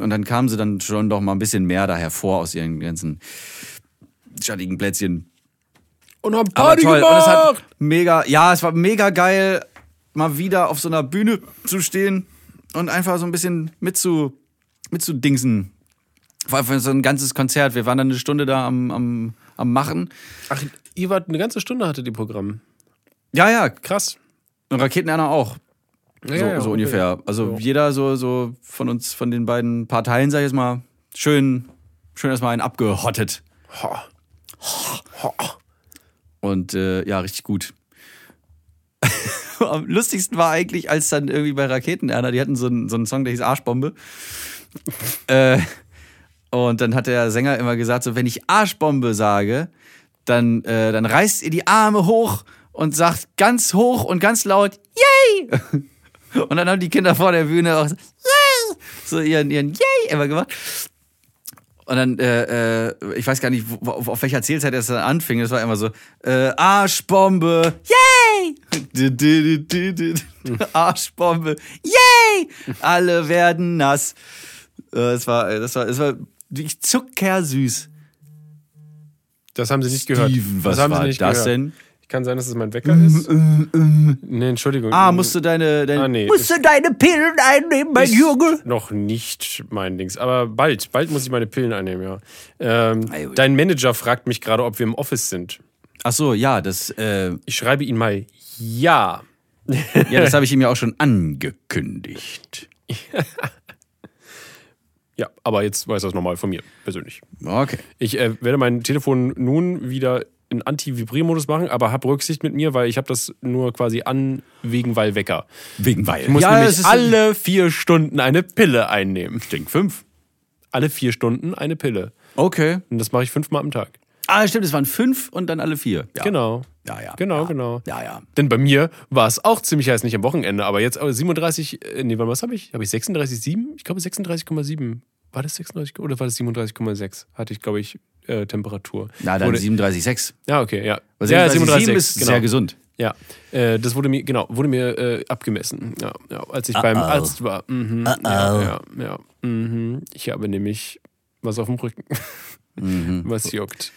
Und dann kamen sie dann schon doch mal ein bisschen mehr da hervor aus ihren ganzen schattigen Plätzchen. Und haben Party toll. Und es gemacht! hat mega, ja, es war mega geil, mal wieder auf so einer Bühne zu stehen und einfach so ein bisschen mitzu, mitzudingsen. Vor allem so ein ganzes Konzert. Wir waren dann eine Stunde da am, am, am Machen. Ach, ihr wart eine ganze Stunde hattet ihr Programm. Ja, ja, Krass. und Raketenerner auch. Ja, so, ja, so okay. ungefähr. Also jeder so, so von uns, von den beiden Parteien, sag ich jetzt mal, schön, schön erstmal einen abgehottet. Ha. Und äh, ja, richtig gut. Am lustigsten war eigentlich, als dann irgendwie bei Raketenerner, die hatten so einen, so einen Song, der hieß Arschbombe. äh, und dann hat der Sänger immer gesagt, so wenn ich Arschbombe sage, dann, äh, dann reißt ihr die Arme hoch und sagt ganz hoch und ganz laut, yay! Und dann haben die Kinder vor der Bühne auch so, yay! so ihren, ihren Yay immer gemacht. Und dann, äh, äh, ich weiß gar nicht, wo, auf, welcher Zählzeit es dann anfing. Das war immer so, äh, Arschbombe, yay! Du. Arschbombe, yay! Alle werden nass. Äh, Das war, das war, das war wirklich zuckersüß. Das haben sie nicht gehört. Steven, was das haben war sie nicht das gehört. denn? Kann sein, dass es mein Wecker ist. Nee, Entschuldigung. Ah, musst du deine, deine Ah, nee. musst du deine Pillen einnehmen, mein Junge? Noch nicht mein Dings. Aber bald, bald muss ich meine Pillen einnehmen, ja. Ähm, dein Manager fragt mich gerade, ob wir im Office sind. Ach so, ja, das, äh, Ich schreibe ihn mal ja. ja, das habe ich ihm ja auch schon angekündigt. Ja, aber jetzt weiß er es nochmal von mir, persönlich. Okay. Ich äh, werde mein Telefon nun wieder in Anti-Vibriermodus machen, aber hab Rücksicht mit mir, weil ich habe das nur quasi an wegen weil Wecker. Wegen weil. Ich muss ja, nämlich alle vier Stunden eine Pille einnehmen. Stink 5. Alle vier Stunden eine Pille. Okay. Und das mache ich fünfmal am Tag. Ah, stimmt, es waren fünf und dann alle vier. Ja. Genau. Ja, ja. Genau, ja. genau. Ja, ja. Denn bei mir war es auch ziemlich heiß, nicht am Wochenende, aber jetzt aber 37, äh, nee, mal, was habe ich? Habe ich 36,7? Ich glaube 36,7. War das 36 oder war das 37,6? Hatte ich, glaube ich, äh, Temperatur. Na, dann Wurde- 37,6. Ja, okay, ja. Weil ja, 37,7 37,6, ist sehr gesund. Ja, äh, das wurde mir, genau, wurde mir äh, abgemessen. Ja, ja, als ich beim Arzt war. Mhm, ja, ja, ja. Mhm. Ich habe nämlich was auf dem Rücken. Was juckt.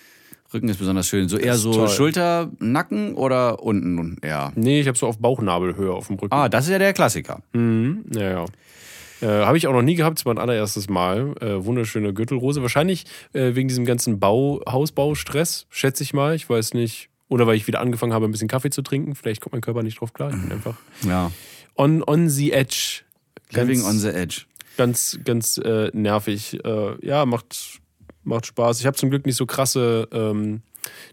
Rücken ist besonders schön. So eher so toll. Schulter, Nacken oder unten eher? Nee, ich habe so auf Bauchnabelhöhe auf dem Rücken. Ah, das ist ja der Klassiker. Mhm, ja, ja. Äh, habe ich auch noch nie gehabt, das war mein allererstes Mal. Äh, wunderschöne Gürtelrose. Wahrscheinlich äh, wegen diesem ganzen Bau, Hausbaustress, schätze ich mal. Ich weiß nicht. Oder weil ich wieder angefangen habe, ein bisschen Kaffee zu trinken. Vielleicht kommt mein Körper nicht drauf klar. Ich bin einfach Ja. on, on the edge. Living on the edge. ganz, ganz äh, nervig. Äh, ja, macht, macht Spaß. Ich habe zum Glück nicht so krasse, ähm,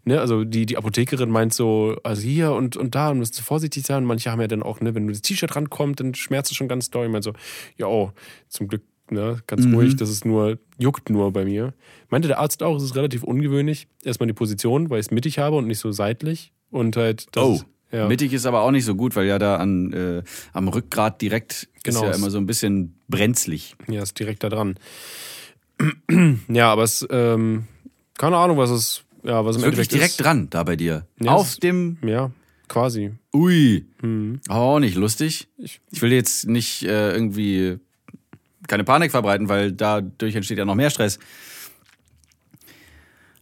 ne, also die, die Apothekerin meint so, also hier und, und da und musst du vorsichtig sein. Manche haben ja dann auch, ne, wenn du das T-Shirt rankommt, dann schmerzt es schon ganz doll. Ich meine so, ja, oh, zum Glück, ne, ganz ruhig, das ist nur, juckt nur bei mir. Meinte der Arzt auch, es ist relativ ungewöhnlich. Erstmal die Position, weil ich es mittig habe und nicht so seitlich. Und halt, das Oh. ja. Mittig ist aber auch nicht so gut, weil ja da an, äh, am Rückgrat direkt Genau, ist ja immer so ein bisschen brenzlig. Ja, ist direkt da dran. ja, aber es, ähm, keine Ahnung, was es, ja, was im Wirklich Endeffekt direkt ist. dran da bei dir. Ja, Auf es- dem. Ja, quasi. Ui. Hm. Auch nicht lustig. Ich- will jetzt nicht äh, irgendwie keine Panik verbreiten, weil dadurch entsteht ja noch mehr Stress.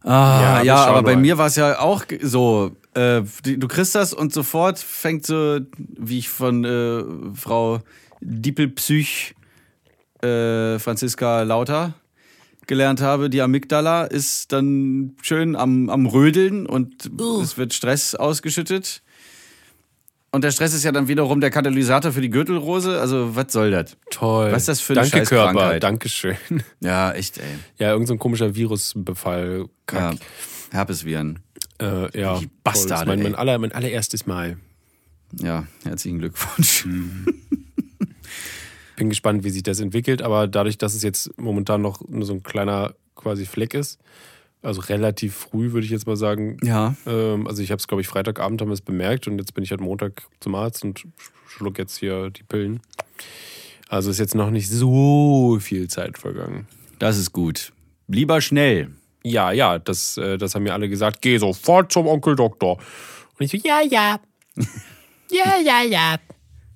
Ah, Ja, ja, wir schauen aber bei mal. mir war es ja auch ge- so. Äh, die- du kriegst das und sofort fängt so, wie ich von äh, Frau Diepelpsych äh, Franziska Lauter gelernt habe, die Amygdala ist dann schön am, am Rödeln und es wird Stress ausgeschüttet. Und der Stress ist ja dann wiederum der Katalysator für die Gürtelrose. Also, was soll das? Toll. Was ist das für eine Danke, Körper. Dankeschön. Ja, echt, ey. Ja, irgendein so ein komischer Virusbefall. Ja. Herpesviren. Äh, ja. Die Toll. Bastarde, Das ist mein, mein, aller, mein allererstes Mal. Ja, herzlichen Glückwunsch. Bin gespannt, wie sich das entwickelt, aber dadurch, dass es jetzt momentan noch nur so ein kleiner quasi Fleck ist Also relativ früh, würde ich jetzt mal sagen. Ja. Ähm, also ich habe es, glaube ich, Freitagabend haben wir es bemerkt und jetzt bin ich halt Montag zum Arzt und schluck jetzt hier die Pillen. Also ist jetzt noch nicht so viel Zeit vergangen. Das ist gut. Lieber schnell. Ja, ja, das, äh, das haben mir alle gesagt. Geh sofort zum Onkel Doktor. Und ich so, ja, ja. ja, ja, ja.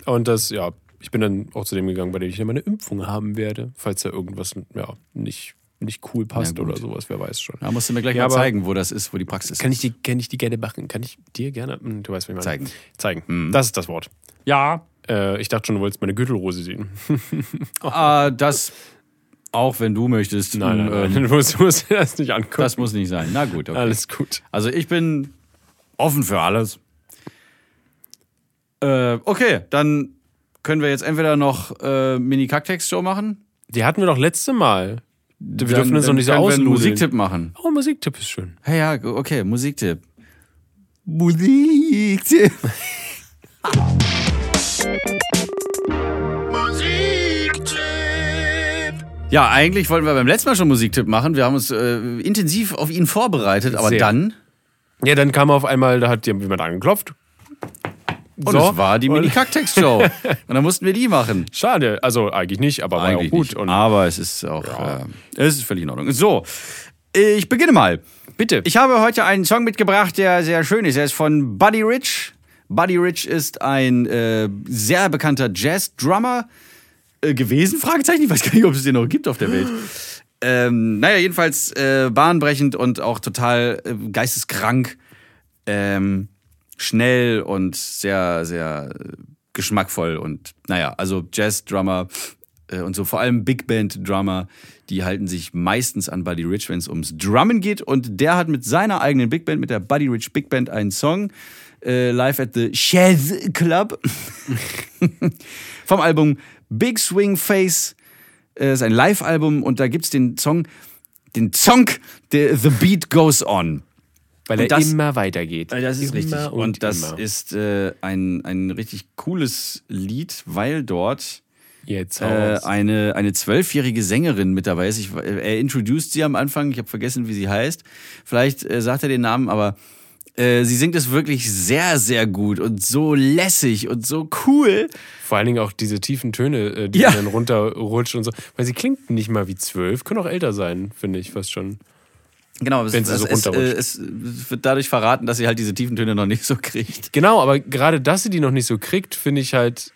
Und das, ja, ich bin dann auch zu dem gegangen, bei dem ich dann meine Impfung haben werde, falls da irgendwas ja, nicht, nicht cool passt oder sowas, wer weiß schon. Da musst du mir gleich Ja, mal zeigen, wo das ist, wo die Praxis Kann ist. ich, die, kann ich die gerne machen? Kann ich dir gerne, hm, du weißt, wie ich meine. Zeigen. Zeigen. Das ist das Wort. Ja. Äh, ich dachte schon, du wolltest meine Gürtelrose sehen. Ah, das auch, wenn du möchtest. Nein, nein, Ähm, nein. Du musst, du musst dir das nicht angucken. Das muss nicht sein. Na gut, okay. Alles gut. Also ich bin offen für alles. Äh, okay, dann können wir jetzt entweder noch äh, Mini-Kacktext-Show machen. Die hatten wir doch letzte Mal. Wir Dann- dürfen uns noch nicht so können wir einen ausnudeln. Musiktipp machen. Oh, Musiktipp ist schön. Ja, ja, okay, Musiktipp. Musiktipp. Ja, eigentlich wollten wir beim letzten Mal schon Musiktipp machen. Wir haben uns äh, intensiv auf ihn vorbereitet, aber Sehr. dann Ja, dann kam auf einmal, da hat jemand angeklopft. Und So. es war die Mini-Kacktext-Show. und dann mussten wir die machen. Schade, also eigentlich nicht, aber war ja auch Eigentlich gut. aber es ist auch, äh, es ist völlig in Ordnung. So, ich beginne mal. bitte. Ich habe heute einen Song mitgebracht, der sehr schön ist. Er ist von Buddy Rich. Buddy Rich ist ein äh, sehr bekannter Jazz-Drummer äh, gewesen. Fragezeichen. Ich weiß gar nicht, ob es den noch gibt auf der Welt. Ähm, naja, jedenfalls äh, bahnbrechend und auch total äh, geisteskrank. Ähm, schnell und sehr, sehr geschmackvoll. Und naja, also Jazz-Drummer äh, und so vor allem Big Band-Drummer, die halten sich meistens an Buddy Rich, wenn es ums Drummen geht. Und der hat mit seiner eigenen Big Band, mit der Buddy Rich Big Band, einen Song äh, live at the Chaz Club vom Album Big Swing Face. Äh, ist ein Live-Album und da gibt's den Song, den Song, The Beat Goes On. Weil und er das- immer weitergeht. Das ist immer richtig. Und, Und, das immer. ist äh, ein, ein richtig cooles Lied, weil dort Jetzt äh, eine, eine zwölfjährige Sängerin mit dabei ist. Ich, er introduced sie am Anfang, ich habe vergessen, wie sie heißt. Vielleicht äh, sagt er den Namen, aber äh, sie singt es wirklich sehr, sehr gut und so lässig und so cool. Vor allen Dingen auch diese tiefen Töne, äh, die Ja. dann runterrutschen und so. Weil sie klingt nicht mal wie zwölf, können auch älter sein, finde ich fast schon. Genau, es, es, so es, äh, es wird dadurch verraten, dass sie halt diese tiefen Töne noch nicht so kriegt. Genau, aber gerade, dass sie die noch nicht so kriegt, finde ich halt,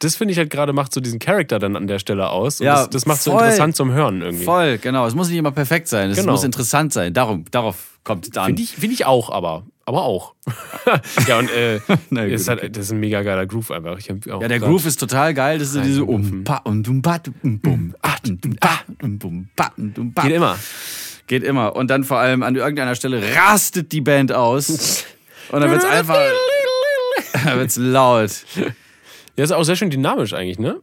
das finde ich halt gerade macht so diesen Charakter dann an der Stelle aus. Und Ja, das, das macht so voll. interessant zum Hören irgendwie. Voll, genau. Es muss nicht immer perfekt sein. Es Genau. muss interessant sein. Darum, darauf kommt es an. Finde ich, find ich auch, aber. Aber auch. ja, und äh, Na gut, ist halt, das ist ein mega geiler Groove einfach. Ja, der grad- Groove ist total geil. Das ist so diese um pa und um pa um bum ah, um pa und bum pa um pa. Geht immer. Geht immer. Und dann vor allem an irgendeiner Stelle rastet die Band aus. Und dann wird's einfach. dann wird's laut. Ja, ist auch sehr schön dynamisch eigentlich, ne?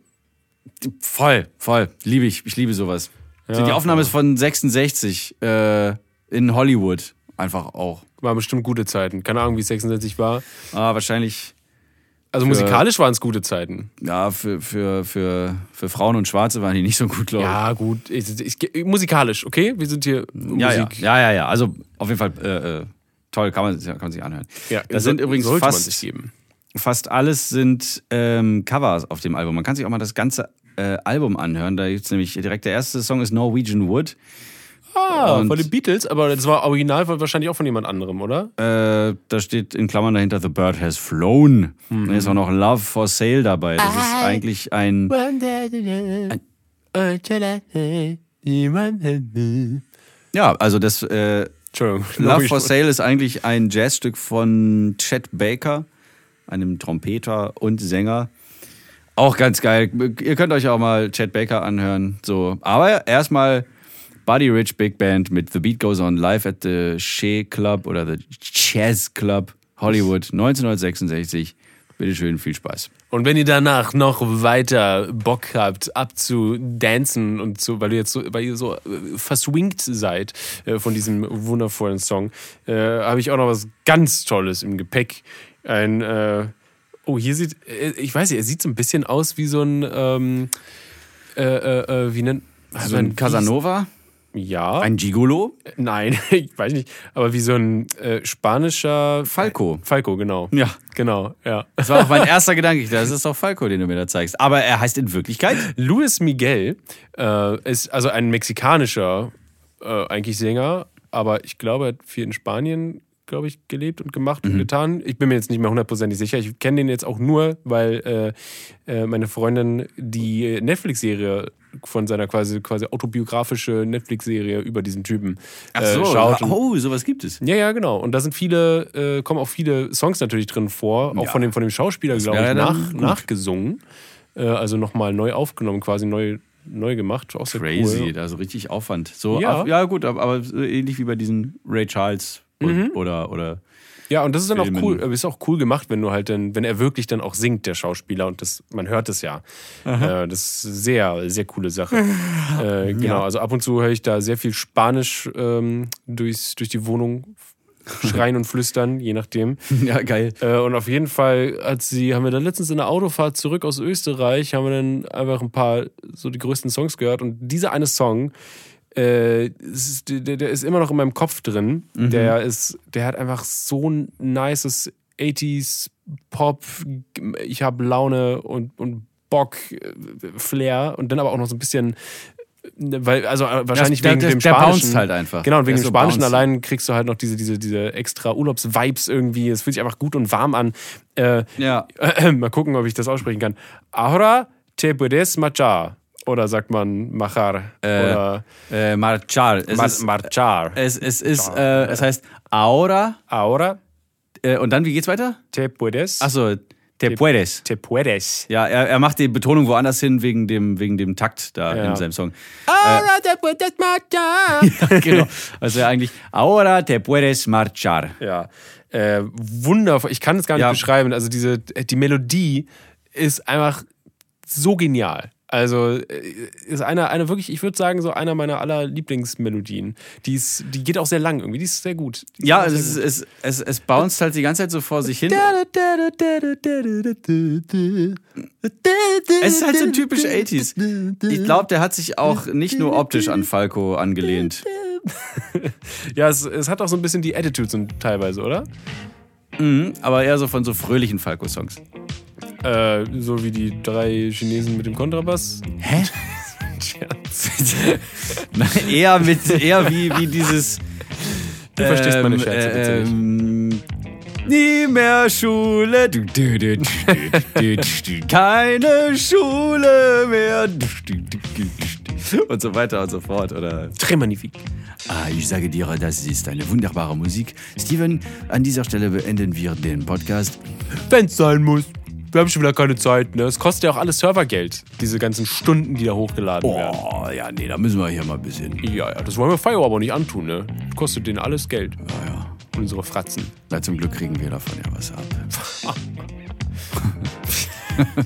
Voll, voll. Liebe ich. Ich liebe sowas. die Aufnahme ist von 66 äh, in Hollywood. Einfach auch. War bestimmt gute Zeiten. Keine Ahnung, wie es 66 war. Ah, wahrscheinlich Also musikalisch waren es gute Zeiten. ja, für, für, für, für Frauen und Schwarze waren die nicht so gut, glaube ich. Ja, gut. Ich, ich, musikalisch, okay? Wir sind hier Ja, ja, Musik. ja, ja, ja. Also auf jeden Fall äh, äh, toll, kann man, kann man sich anhören. Ja, das so- sind übrigens fast, fast alles sind ähm, Covers auf dem Album. Man kann sich auch mal das ganze äh, Album anhören. Da gibt's nämlich direkt der erste Song ist Norwegian Wood. Ah, Und- von den Beatles, aber das war original wahrscheinlich auch von jemand anderem, oder? Äh, da steht in Klammern dahinter The Bird Has Flown. Mhm. Da ist auch noch Love for Sale dabei. Das ist eigentlich ein ja, also das äh, Entschuldigung. Love for Sale ist eigentlich ein Jazzstück von Chet Baker, einem Trompeter und Sänger. Auch ganz geil. Ihr könnt euch auch mal Chet Baker anhören. So, aber erstmal Buddy Rich Big Band mit The Beat Goes On live at the Shea Club oder the Jazz Club Hollywood 1966. Bitteschön, viel Spaß. Und wenn ihr danach noch weiter Bock habt, abzudancen und so, weil ihr jetzt so, weil ihr so äh, verswingt seid äh, von diesem wundervollen Song, äh, habe ich auch noch was ganz Tolles im Gepäck. Ein, äh, oh, hier sieht, äh, ich weiß nicht, er sieht so ein bisschen aus wie so ein, ähm, äh, wie nennt So ein Casanova? Ja. Ein Gigolo? Nein, ich weiß nicht. Aber wie so ein äh, spanischer. Falco. Falco, genau. Ja. Genau, ja. Das war auch mein erster Gedanke. Das ist doch Falco, den du mir da zeigst. Aber er heißt in Wirklichkeit Luis Miguel äh, ist also ein mexikanischer äh, eigentlich Sänger, aber ich glaube, er hat viel in Spanien, glaube ich, gelebt und gemacht und getan. Ich bin mir jetzt nicht mehr hundertprozentig sicher. Ich kenne den jetzt auch nur, weil äh, äh, meine Freundin die Netflix-Serie von seiner quasi, quasi autobiografische Netflix-Serie über diesen Typen äh, schaut. Und- oh, sowas gibt es. ja, ja, genau. Und da sind viele, äh, kommen auch viele Songs natürlich drin vor, auch Ja. von dem, von dem Schauspieler, glaube ich, nach, nachgesungen. Äh, also nochmal neu aufgenommen, quasi neu, neu gemacht. Auch sehr Crazy, cool. da so richtig Aufwand. So, Ja. ja, ja gut, aber, aber so ähnlich wie bei diesen Ray Charles und, oder, oder Ja, und das ist dann auch Filmen. cool, äh, ist auch cool gemacht, wenn du halt dann, wenn er wirklich dann auch singt, der Schauspieler, und das, man hört es ja. Äh, das ist sehr, sehr coole Sache. äh, genau, also ab und zu höre ich da sehr viel Spanisch ähm, durchs, durch die Wohnung schreien und flüstern, je nachdem. ja, geil. Äh, und auf jeden Fall, als sie, haben wir dann letztens in der Autofahrt zurück aus Österreich, haben wir dann einfach ein paar so die größten Songs gehört. Und dieser eine Song, äh, ist, der, der ist immer noch in meinem Kopf drin. Der ist, der hat einfach so ein nices 80s Pop, ich habe Laune und, und Bock, äh, Flair und dann aber auch noch so ein bisschen weil, also äh, wahrscheinlich der- wegen der- dem der Spanischen. bounced halt einfach. Genau, und wegen dem so Spanischen bouncy. allein kriegst du halt noch diese, diese, diese extra Urlaubsvibes irgendwie. Es fühlt sich einfach gut und warm an. Äh, Ja. äh, mal gucken, ob ich das aussprechen kann. Ahora te puedes marchar. Oder sagt man machar. oder Äh, marchar. Es mar ist, marchar. es, es ist, äh, es heißt ahora. Ahora Äh, und dann, wie geht's weiter? te puedes. Achso, te puedes. Te puedes. Ja, er, er macht die Betonung woanders hin wegen dem, wegen dem Takt da Ja. in seinem Song. Ahora te puedes marchar. genau. Also eigentlich, ahora te puedes marchar. Ja, äh, wundervoll. Ich kann es gar nicht Ja. beschreiben. Also diese, die Melodie ist einfach so genial. Also äh, ist einer, einer wirklich, ich würde sagen, so einer meiner aller Lieblingsmelodien. Die, ist, die geht auch sehr lang irgendwie. Die ist sehr gut. Die Ja, es, sehr ist, gut. es, es, es bounced halt die ganze Zeit so vor sich hin. Es ist halt so typisch 80s. Ich glaube, der hat sich auch nicht nur optisch an Falco angelehnt. ja es, es hat auch so ein bisschen die Attitude teilweise, oder? Aber eher so von so fröhlichen Falco-Songs. Äh, so wie die drei Chinesen mit dem Kontrabass. Hä? Nein, eher mit, eher wie, wie dieses. Du verstehst meine Scherze bitte nicht. ähm, Nie mehr Schule. Du, du, du, Keine Schule mehr. Und so weiter und so fort. Oder Très magnifique. Ah, ich sage dir, das ist eine wunderbare Musik. Steven, an dieser Stelle beenden wir den Podcast. Wenn's sein muss. Wir haben schon wieder keine Zeit, ne? Es kostet ja auch alles Servergeld, diese ganzen Stunden, die da hochgeladen werden. Oh, ja, nee, da müssen wir hier mal ein bisschen. Ja, ja, das wollen wir Fire aber nicht antun, ne? Kostet denen alles Geld. Ja, ja. Unsere Fratzen. Na, zum Glück kriegen wir davon ja was ab.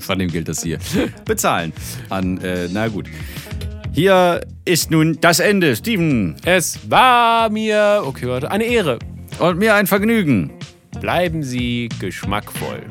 Von dem gilt das hier. Bezahlen. An, äh, na gut. Hier ist nun das Ende, Steven. Es war mir, okay, warte, eine Ehre. Und mir ein Vergnügen. Bleiben Sie geschmackvoll.